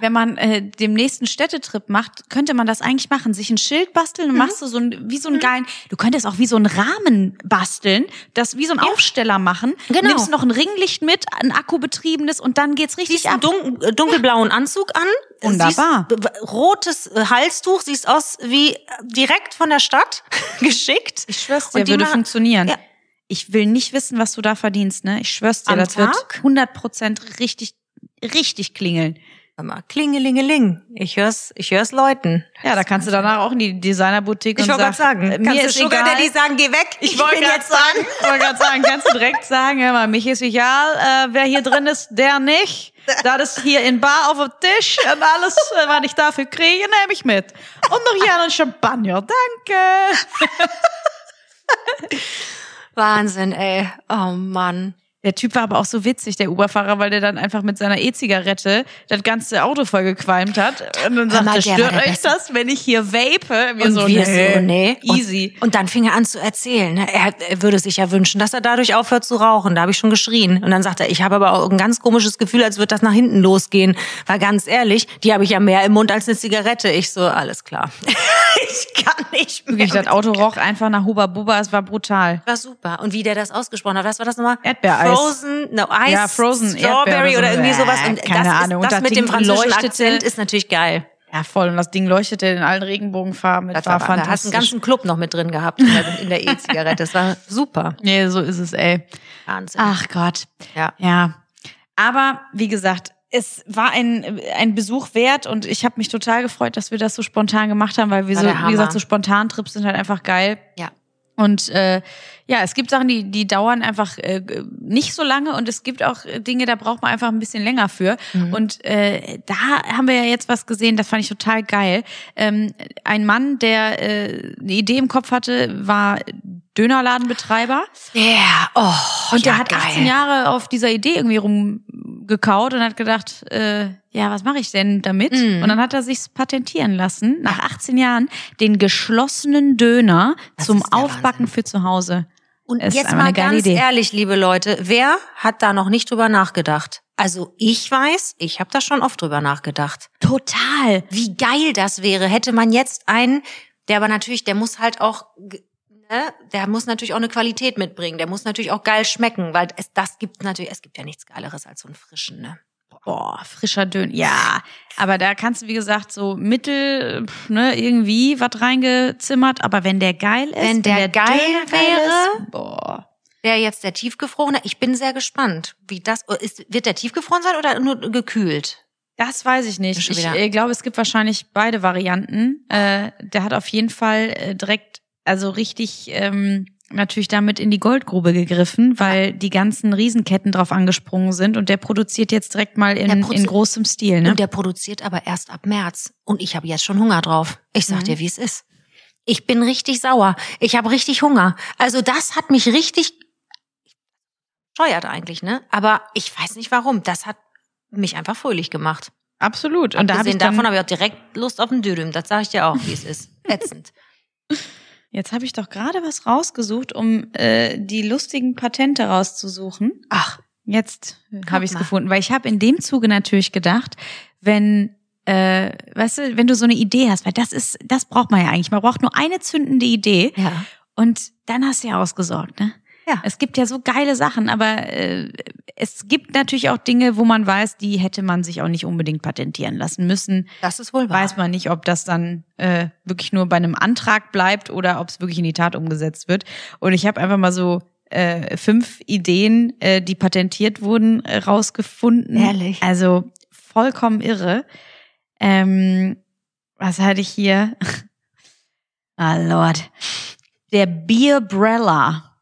wenn man äh, dem nächsten Städtetrip macht, könnte man das eigentlich machen. Sich ein Schild basteln und mhm. machst du so ein, wie so ein mhm. geilen, du könntest auch wie so ein Rahmen basteln, das wie so ein ja. Aufsteller machen. Genau. Nimmst noch ein Ringlicht mit, ein akkubetriebenes und dann geht's richtig Siehst ab. einen dun dunkelblauen Anzug an. Wunderbar. Siehst, rotes Halstuch, siehst aus wie direkt von der Stadt <laughs> geschickt. Ich schwör's dir, würde funktionieren. Ja. ich will nicht wissen, was du da verdienst, ne? Ich schwör's dir, Am das Tag? wird 100 Prozent richtig, richtig klingeln. Mal, klingelingeling. Ich hör's, ich hör's Läuten. Ja, da kannst du danach auch in die Designerboutique Ich und wollte gerade sagen, äh, kannst mir du ist Sugar egal. Daddy sagen, geh weg. Ich wollte bin gerade jetzt sagen, ich wollte gerade sagen, kannst du direkt sagen, hör mal, mich ist egal, äh, wer hier drin ist, der nicht. Das ist hier in Bar auf dem Tisch und alles, äh, was ich dafür kriege, nehme ich mit. Und noch hier einen Champagner, danke. <laughs> Wahnsinn, ey. Oh Mann. Der Typ war aber auch so witzig, der Uberfahrer, weil der dann einfach mit seiner E-Zigarette das ganze Auto voll gequalmt hat. Und dann sagte, stört euch Beste. das, wenn ich hier vape? Wir Und so, wir nee, so, nee. Easy. Und, und dann fing er an zu erzählen. ne? Er, er würde sich ja wünschen, dass er dadurch aufhört zu rauchen. Da habe ich schon geschrien. Und dann sagt er, ich habe aber auch ein ganz komisches Gefühl, als würde das nach hinten losgehen. Weil ganz ehrlich, die habe ich ja mehr im Mund als eine Zigarette. Ich so, alles klar. <laughs> ich kann nicht mehr. Wirklich, das Auto roch einfach nach Huba Buba, es war brutal. war super. Und wie der das ausgesprochen hat, was war das nochmal? Erdbeereis. Frozen, no, Eis, Ja, Frozen Strawberry oder so. irgendwie sowas. Und keine das Ahnung. Und Ist, das, das mit dem Ding französischen leuchtete- Akzent ist natürlich geil. Ja, voll. Und das Ding leuchtete in allen Regenbogenfarben. Das Das war war, da hast einen fantastisch. ganzen Club noch mit drin gehabt in der- in der E-Zigarette. Das war super. nee, so ist es, ey. Wahnsinn. Ach Gott. Ja. Ja. Aber wie gesagt, es war ein, ein Besuch wert und ich habe mich total gefreut, dass wir das so spontan gemacht haben, weil wir so, wie gesagt, so spontan Trips sind halt einfach geil. Ja. Und äh, ja, es gibt Sachen, die, die dauern einfach äh, nicht so lange und es gibt auch Dinge, da braucht man einfach ein bisschen länger für. Mhm. Und äh, da haben wir ja jetzt was gesehen, das fand ich total geil. Ähm, ein Mann, der äh, eine Idee im Kopf hatte, war Dönerladenbetreiber. Ja, oh, Und ja, der hat geil. 18 Jahre auf dieser Idee irgendwie rumgekaut und hat gedacht, äh, ja, was mache ich denn damit? Mhm. Und dann hat er sich's patentieren lassen, nach 18 Jahren, den geschlossenen Döner Das zum Aufbacken Wahnsinn. für zu Hause. Und Es jetzt mal ganz Idee. ehrlich, liebe Leute, wer hat da noch nicht drüber nachgedacht? Also ich weiß, ich habe da schon oft drüber nachgedacht. Total. Wie geil das wäre, hätte man jetzt einen, der aber natürlich, der muss halt auch, der muss natürlich auch eine Qualität mitbringen, der muss natürlich auch geil schmecken, weil es, das gibt natürlich, es gibt ja nichts Geileres als so einen frischen, ne? Boah, frischer Döner. Ja, aber da kannst du, wie gesagt, so mittel, ne, irgendwie was reingezimmert. Aber wenn der geil ist, Wenn der geil Döner wäre, ist, boah. Wäre jetzt der tiefgefrorene? Ich bin sehr gespannt, wie das oh, ist. Wird der tiefgefroren sein oder nur gekühlt? Das weiß ich nicht. Ich äh, glaube, es gibt wahrscheinlich beide Varianten. Äh, der hat auf jeden Fall äh, direkt, also richtig ähm, natürlich damit in die Goldgrube gegriffen, weil die ganzen Riesenketten drauf angesprungen sind und der produziert jetzt direkt mal in, in großem Stil. Ne? Und der produziert aber erst ab März. Und ich habe jetzt schon Hunger drauf. Ich sag Mhm. dir, wie es ist. Ich bin richtig sauer. Ich habe richtig Hunger. Also das hat mich richtig steuert eigentlich, ne? Aber ich weiß nicht warum. Das hat mich einfach fröhlich gemacht. Absolut. Und da habe Abgesehen ich davon habe ich auch direkt Lust auf einen Dürüm. Das sage ich dir auch, wie es ist. <laughs> Ätzend. Jetzt habe ich doch gerade was rausgesucht, um äh, die lustigen Patente rauszusuchen. Ach, Jetzt habe ich es gefunden, weil ich habe in dem Zuge natürlich gedacht, wenn äh, weißt du, wenn du so eine Idee hast, weil das ist, das braucht man ja eigentlich. Man braucht nur eine zündende Idee ja. und dann hast du ja ausgesorgt, ne? Ja. Es gibt ja so geile Sachen, aber äh, es gibt natürlich auch Dinge, wo man weiß, die hätte man sich auch nicht unbedingt patentieren lassen müssen. Das ist wohl wahr. Weiß man nicht, ob das dann äh, wirklich nur bei einem Antrag bleibt oder ob es wirklich in die Tat umgesetzt wird. Und ich habe einfach mal so äh, fünf Ideen, äh, die patentiert wurden, äh, rausgefunden. Ehrlich? Also vollkommen irre. Ähm, was hatte ich hier? <laughs> Ah, Lord. Der Beerbrella.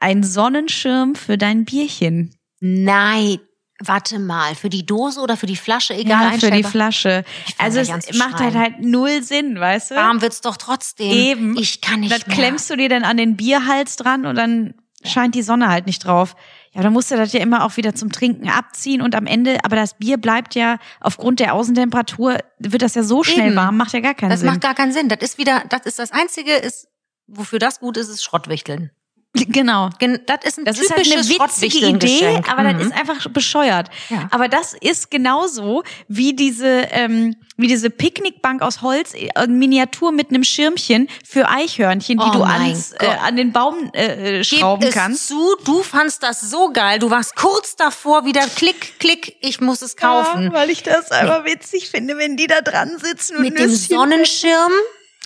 Ein Sonnenschirm für dein Bierchen. Nein. Warte mal, für die Dose oder für die Flasche, egal, Ja, für die? Flasche. Also es macht halt halt null Sinn, weißt du? Warm wird's doch trotzdem. Eben. Ich kann nicht das mehr. klemmst du dir dann an den Bierhals dran und dann scheint die Sonne halt nicht drauf. Ja, dann musst du das ja immer auch wieder zum Trinken abziehen und am Ende, aber das Bier bleibt ja aufgrund der Außentemperatur, wird das ja so schnell Eben. warm, macht ja gar keinen Das Sinn. macht gar keinen Sinn. Das ist wieder, das ist das Einzige, ist, wofür das gut ist, ist Schrottwichteln. Genau. Gen- Das ist ein Das ist halt eine typisches witzige Idee, aber Mhm. das ist einfach bescheuert. Ja. Aber das ist genauso wie diese, ähm, wie diese Picknickbank aus Holz, äh, Miniatur mit einem Schirmchen für Eichhörnchen, die Oh du ans, äh, an den Baum äh, äh, Gib schrauben es kannst. zu, du fandst das so geil. Du warst kurz davor, wieder klick, klick, ich muss es kaufen. Ja, weil ich das einfach witzig finde, wenn die da dran sitzen und Mit dem Sonnenschirm,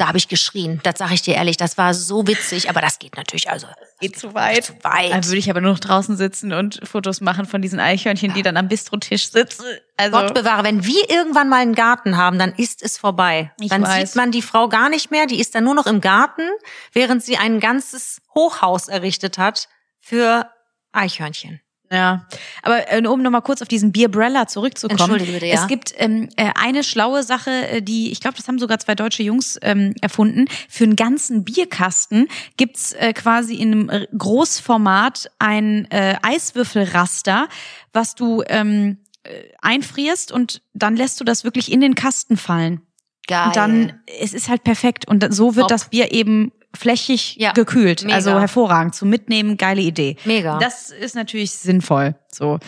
Da habe ich geschrien. Das sage ich dir ehrlich. Das war so witzig, aber das geht natürlich also Geht zu weit. zu weit. Dann würde ich aber nur noch draußen sitzen und Fotos machen von diesen Eichhörnchen, die dann am Bistrotisch sitzen. Also Gott bewahre, wenn wir irgendwann mal einen Garten haben, dann ist es vorbei. Ich dann weiß. sieht man die Frau gar nicht mehr, die ist dann nur noch im Garten, während sie ein ganzes Hochhaus errichtet hat für Eichhörnchen. Ja, aber äh, um nochmal kurz auf diesen Bierbrella zurückzukommen. Entschuldige bitte, ja. Es gibt ähm, äh, eine schlaue Sache, äh, die, ich glaube, das haben sogar zwei deutsche Jungs ähm, erfunden. Für einen ganzen Bierkasten gibt's äh, quasi in einem äh, Großformat ein äh, Eiswürfelraster, was du ähm, äh, einfrierst und dann lässt du das wirklich in den Kasten fallen. Geil. Und dann, es ist halt perfekt. Und so wird Top. das Bier eben flächig Ja, gekühlt. mega. Also hervorragend. Zum Mitnehmen, geile Idee. Mega. Das ist natürlich sinnvoll. So.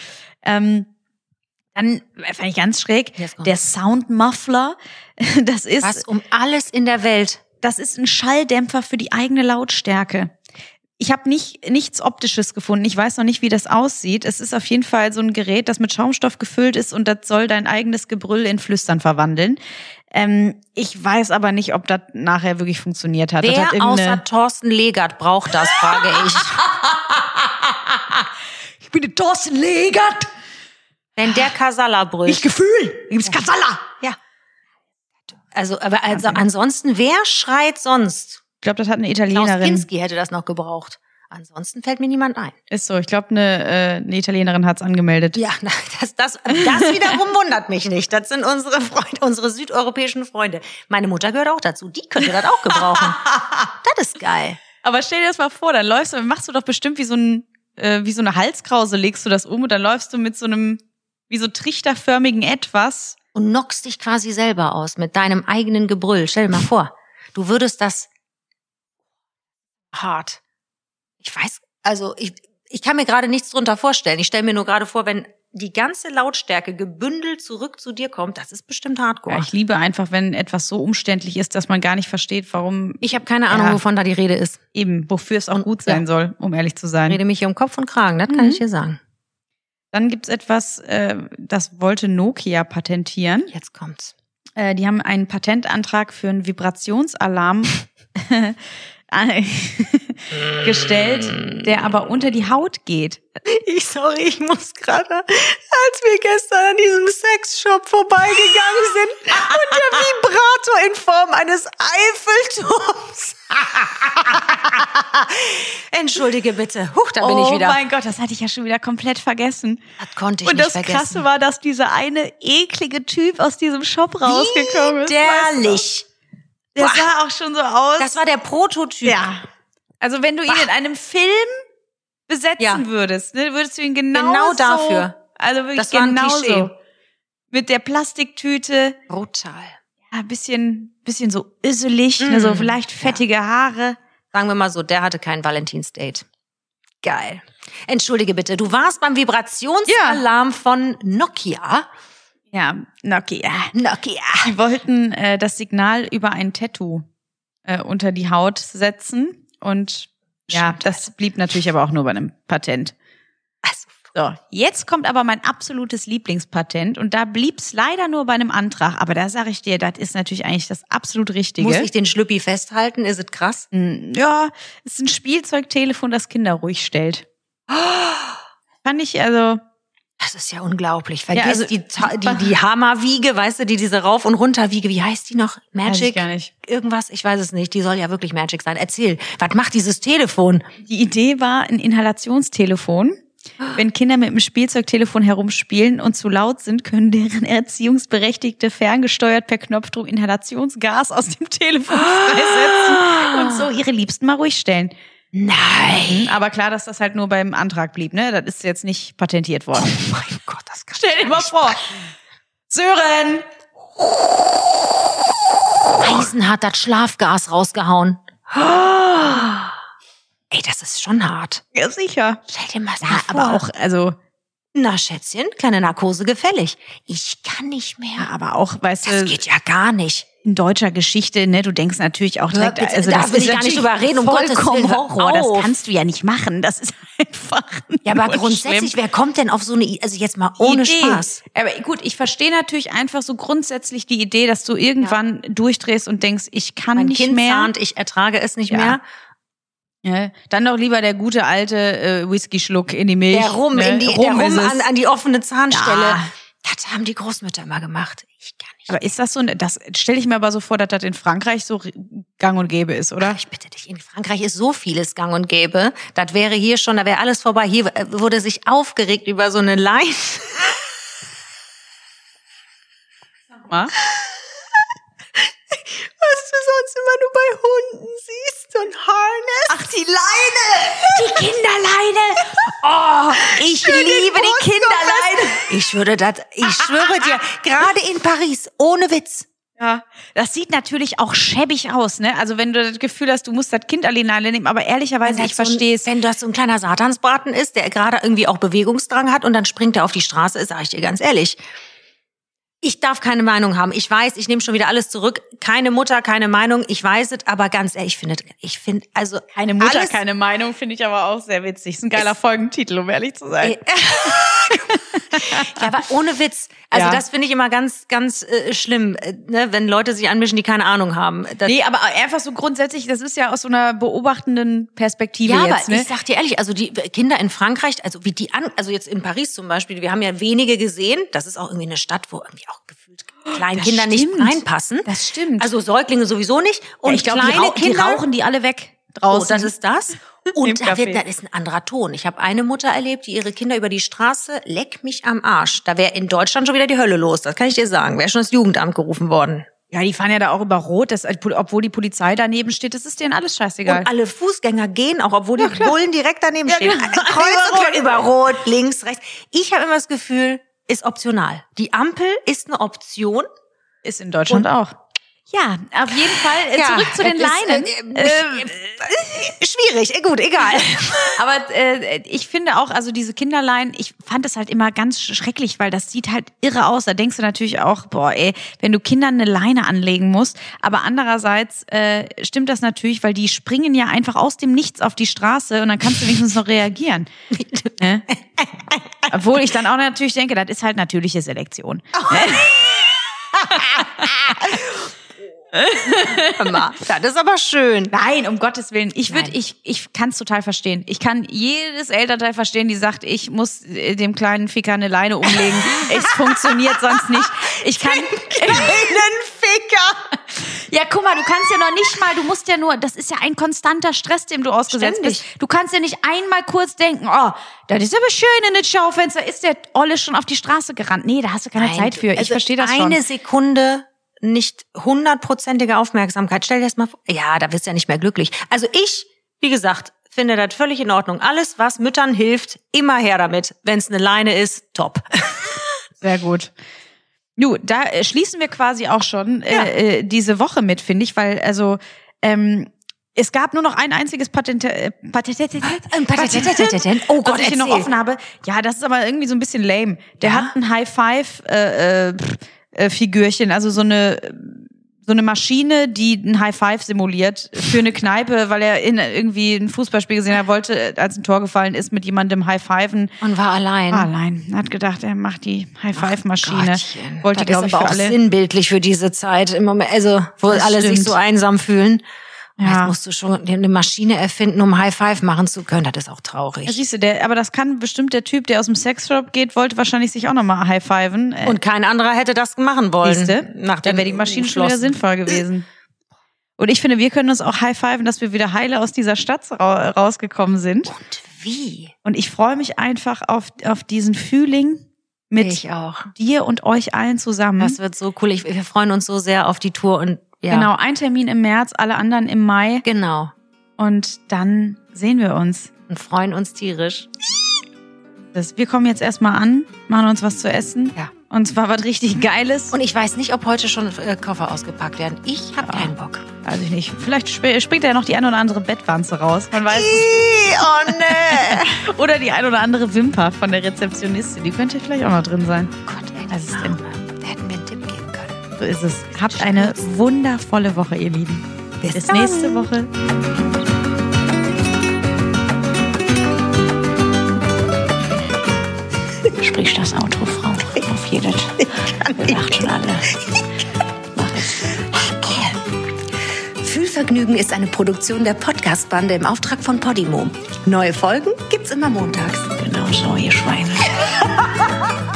Ähm, dann äh, fand ich ganz schräg, der Soundmuffler. <laughs> Das ist, Was um alles in der Welt. das ist ein Schalldämpfer für die eigene Lautstärke. Ich habe nicht nichts optisches gefunden. Ich weiß noch nicht, wie das aussieht. Es ist auf jeden Fall so ein Gerät, das mit Schaumstoff gefüllt ist und das soll dein eigenes Gebrüll in Flüstern verwandeln. Ähm, ich weiß aber nicht, ob das nachher wirklich funktioniert hat. Wer hat außer Thorsten Legert braucht das, frage ich. <laughs> ich bin der Thorsten Legert. Wenn der Kasala brüllt. Gefühl. Gibt's Kasala. ja. Also, aber also ansonsten, wer schreit sonst? Ich glaube, das hat eine Klaus Italienerin. Kinski hätte das noch gebraucht. Ansonsten fällt mir niemand ein. Ist so. Ich glaube, eine, äh, eine Italienerin hat's angemeldet. Ja, na, das, das, das wiederum wundert mich nicht. Das sind unsere Freunde, unsere südeuropäischen Freunde. Meine Mutter gehört auch dazu. Die könnte das auch gebrauchen. <laughs> das ist geil. Aber stell dir das mal vor, dann läufst du, machst du doch bestimmt wie so ein, äh, wie so eine Halskrause, legst du das um und dann läufst du mit so einem, wie so trichterförmigen etwas. Und knockst dich quasi selber aus mit deinem eigenen Gebrüll. Stell dir mal vor, du würdest das hart. Ich weiß, also ich, ich kann mir gerade nichts drunter vorstellen. Ich stelle mir nur gerade vor, wenn die ganze Lautstärke gebündelt zurück zu dir kommt, das ist bestimmt Hardcore. Ja, ich liebe einfach, wenn etwas so umständlich ist, dass man gar nicht versteht, warum Ich habe keine Ahnung, Ja. wovon da die Rede ist. eben, wofür es auch Und- gut sein ja. soll, um ehrlich zu Ich sein. rede mich hier um Kopf und Kragen, das kann Mhm. ich dir sagen. Dann gibt's etwas, äh, das wollte Nokia patentieren. Jetzt kommt's. Äh, die haben einen Patentantrag für einen Vibrationsalarm <laughs> <laughs> gestellt, der aber unter die Haut geht. Ich sorry, ich muss gerade, als wir gestern an diesem Sexshop vorbeigegangen sind und der Vibrator in Form eines Eiffelturms. <laughs> Entschuldige bitte. Huch, da bin oh ich wieder. mein Gott, das hatte ich ja schon wieder komplett vergessen. Das konnte ich Und nicht das vergessen. Krasse war, dass dieser eine eklige Typ aus diesem Shop rausgekommen ist. Widerlich. Der Boah. sah auch schon so aus. Das war der Prototyp. ja. Also wenn du ihn Bah. in einem Film besetzen Ja. würdest, ne, würdest du ihn genau, Genau so, dafür. Also wirklich Das ein genau so. Mit der Plastiktüte, Brutal. ja, bisschen, bisschen so üsselig, Mm, ne, so vielleicht fettige Haare. Sagen wir mal so, der hatte kein Valentinsdate. Geil. Entschuldige bitte, du warst beim Vibrationsalarm von Nokia. Ja, Nokia. Nokia. Die wollten äh, das Signal über ein Tattoo äh, unter die Haut setzen und ja, Stimmt. das blieb natürlich aber auch nur bei einem Patent. Also, So, jetzt kommt aber mein absolutes Lieblingspatent und da blieb's leider nur bei einem Antrag, aber da sage ich dir, das ist natürlich eigentlich das absolut Richtige. muss ich den Schlüppi festhalten? Ist es krass? Mm, Ja, es ist ein Spielzeugtelefon, das Kinder ruhig stellt. Fand ich also, Das ist ja unglaublich. Vergiss Ja, also- die, die, die Hammerwiege, weißt du, die diese Rauf- und Runterwiege, wie heißt die noch? weiß ich Magic? gar nicht. Irgendwas? Ich weiß es nicht. Die soll ja wirklich Magic sein. Erzähl, was macht dieses Telefon? Die Idee war ein Inhalationstelefon. <gasps> Wenn Kinder mit dem Spielzeugtelefon herumspielen und zu laut sind, können deren Erziehungsberechtigte ferngesteuert per Knopfdruck Inhalationsgas aus dem Telefon <gasps> freisetzen und so ihre Liebsten mal ruhig stellen. Nein. Aber klar, dass das halt nur beim Antrag blieb, ne? Das ist jetzt nicht patentiert worden. Oh mein Gott, das kann Stell dir mal vor. Sören! Eisen hat das Schlafgas rausgehauen. <gasps> Ey, das ist schon hart. Ja, sicher. Stell dir mal Ja, vor. aber auch, also, Na, Schätzchen, kleine Narkose gefällig. Ich kann nicht mehr. aber auch, weißt Das du, geht ja gar nicht. In deutscher Geschichte, ne, du denkst natürlich auch direkt, bitte, also da das will ich gar nicht drüber reden, um Gottes vollkommen Willen, hör Horror. Das kannst du ja nicht machen. Das ist <laughs> einfach. Ja, aber grundsätzlich, schlimm. wer kommt denn auf so eine, also jetzt mal ohne Idee. Spaß. Aber gut, ich verstehe natürlich einfach so grundsätzlich die Idee, dass du irgendwann durchdrehst und denkst, ich kann Mein nicht Kind mehr. zahnt, ich ertrage es nicht Ja. mehr. Ja, dann doch lieber der gute alte äh, Whisky-Schluck in die Milch. Der Rum, ne? in die, Rum der Rum an, an die offene Zahnstelle. Ja. Das haben die Großmütter immer gemacht. Ich kann. Aber ist das so, ein- das stelle ich mir aber so vor, dass das in Frankreich so gang und gäbe ist, oder? Ich bitte dich, in Frankreich ist so vieles gang und gäbe. Das wäre hier schon, da wäre alles vorbei. Hier äh, wurde sich aufgeregt über so eine Line. <laughs> Mal. <laughs> Was du sonst immer nur bei Hunden siehst, so ein Harness. Ach, die Leine! Die Kinderleine! Oh, ich liebe die Kinderleine! Ich würde das, ich schwöre dir, gerade in Paris, ohne Witz. Ja, das sieht natürlich auch schäbig aus, ne? Also wenn du das Gefühl hast, du musst das Kind alleine nehmen, aber ehrlicherweise, ich so verstehe es. Wenn das so ein kleiner Satansbraten ist, der gerade irgendwie auch Bewegungsdrang hat und dann springt er auf die Straße, sage ich dir ganz ehrlich. Ich darf keine Meinung haben. Ich weiß, ich nehme schon wieder alles zurück. Keine Mutter, keine Meinung. Ich weiß es, aber ganz ehrlich, ich finde, ich finde, also Keine Mutter, alles, keine Meinung, finde ich aber auch sehr witzig. Ist ein geiler Folgentitel, um ehrlich zu sein. <laughs> ja, aber ohne Witz. Also Ja. das finde ich immer ganz, ganz äh, schlimm, äh, ne, wenn Leute sich anmischen, die keine Ahnung haben. Das, Nee, aber einfach so grundsätzlich, das ist ja aus so einer beobachtenden Perspektive Ja, jetzt, aber ne? ich sag dir ehrlich, also die Kinder in Frankreich, also wie die an, also jetzt in Paris zum Beispiel, wir haben ja wenige gesehen. Das ist auch irgendwie eine Stadt, wo irgendwie auch gefühlt kleine Das Kinder nicht stimmt. reinpassen. Das stimmt. Also Säuglinge sowieso nicht. Und ja, ich glaube, die, kleine rau die Kinder. rauchen die alle weg Oh, draußen. das ist das. <laughs> Und da wird, das ist ein anderer Ton. Ich habe eine Mutter erlebt, die ihre Kinder über die Straße, leck mich am Arsch. Da wäre in Deutschland schon wieder die Hölle los. Das kann ich dir sagen. Wäre schon das Jugendamt gerufen worden. ja, die fahren ja da auch über Rot, das, obwohl die Polizei daneben steht, das ist denen alles scheißegal. Und alle Fußgänger gehen, auch obwohl die Bullen direkt daneben Ja, stehen. Kreuz <laughs> über Rot, links, rechts. Ich habe immer das Gefühl, ist optional. Die Ampel ist eine Option. ist in Deutschland auch. Ja, auf jeden Fall äh, Ja, zurück zu den ist, Leinen. äh, äh, Schwierig, äh, gut, egal. <laughs> Aber äh, ich finde auch, also diese Kinderlein, ich fand es halt immer ganz schrecklich, weil das sieht halt irre aus. Da denkst du natürlich auch, boah, ey, wenn du Kindern eine Leine anlegen musst. Aber andererseits äh, stimmt das natürlich, weil die springen ja einfach aus dem Nichts auf die Straße und dann kannst du wenigstens noch reagieren. <laughs> ne? Obwohl ich dann auch natürlich denke, das ist halt natürliche Selektion. Hör mal, <laughs> <laughs> das ist aber schön. Nein, um Gottes Willen. Ich würde, ich, ich kann es total verstehen. Ich kann jedes Elternteil verstehen, die sagt, ich muss äh, dem kleinen Ficker eine Leine umlegen. <laughs> es funktioniert sonst nicht. Ich kann. Einen Ficker. Ja, guck mal, du kannst ja noch nicht mal, du musst ja nur, das ist ja ein konstanter Stress, dem du ausgesetzt Ständig. bist. Du kannst ja nicht einmal kurz denken, oh, das ist aber schön in das Schaufenster, ist der Olle schon auf die Straße gerannt. Nee, da hast du keine Nein, Zeit für. Ich also verstehe das Eine schon. Sekunde nicht hundertprozentige Aufmerksamkeit. Stell dir das mal vor. Ja, da wirst du ja nicht mehr glücklich. Also ich, wie gesagt, finde das völlig in Ordnung. Alles, was Müttern hilft, immer her damit. Wenn es eine Leine ist, top. <laughs> Sehr gut. Nu, da äh, schließen wir quasi auch schon äh, äh, diese Woche mit, finde ich, weil also ähm, es gab nur noch ein einziges Patent, äh, Patent, Patent. Oh Gott, was ich hier noch offen habe. Ja, das ist aber irgendwie so ein bisschen lame. Der Ja? hat ein High Five äh, äh, äh, Figürchen, also so eine so eine Maschine, die ein High Five simuliert für eine Kneipe, weil er in irgendwie ein Fußballspiel gesehen hat, wollte, als ein Tor gefallen ist, mit jemandem High Fiven. Und war allein. War allein. Hat gedacht, er macht die High Five Maschine. Gottchen. Wollte das glaube ist ich aber für auch alle. sinnbildlich für diese Zeit im Moment, also wo Das alle sich stimmt. so einsam fühlen. Ja. Jetzt musst du schon eine Maschine erfinden, um High Five machen zu können. Das ist auch traurig. Ja, siehst du, der, aber das kann bestimmt der Typ, der aus dem Sexshop geht, wollte wahrscheinlich sich auch nochmal high fiven. Äh, Und kein anderer hätte das machen wollen. siehste, Nach dann wäre die Maschine schon wieder sinnvoll gewesen. <clears throat> Und ich finde, wir können uns auch high fiven, dass wir wieder heile aus dieser Stadt ra rausgekommen sind. Und wie? Und ich freue mich einfach auf, auf diesen Fühling mit Ich auch. dir und euch allen zusammen. Das wird so cool. Ich, wir freuen uns so sehr auf die Tour und ja. Genau, ein Termin im März, alle anderen im Mai. Genau. Und dann sehen wir uns. Und freuen uns tierisch. Das, wir kommen jetzt erstmal an, machen uns was zu essen. Ja. Und zwar was richtig Geiles. Und ich weiß nicht, ob heute schon äh, Koffer ausgepackt werden. Ich habe keinen Bock. Weiß ich nicht. Vielleicht sp springt ja noch die ein oder andere Bettwanze raus. Man weiß es. oh nee. <laughs> Oder die ein oder andere Wimper von der Rezeptionistin. Die könnte vielleicht auch noch drin sein. Gott, ey, das ist ist denn? So ist es. Habt eine wundervolle Woche, ihr Lieben. Bis Bis nächste Woche. Sprich das Auto, Frau. Auf jedes. Wir lacht schon alle. Mach es. Fühlvergnügen ist eine Produktion der Podcast-Bande im Auftrag von Podimo. Neue Folgen gibt's immer montags. Genau so, ihr Schweine. <laughs>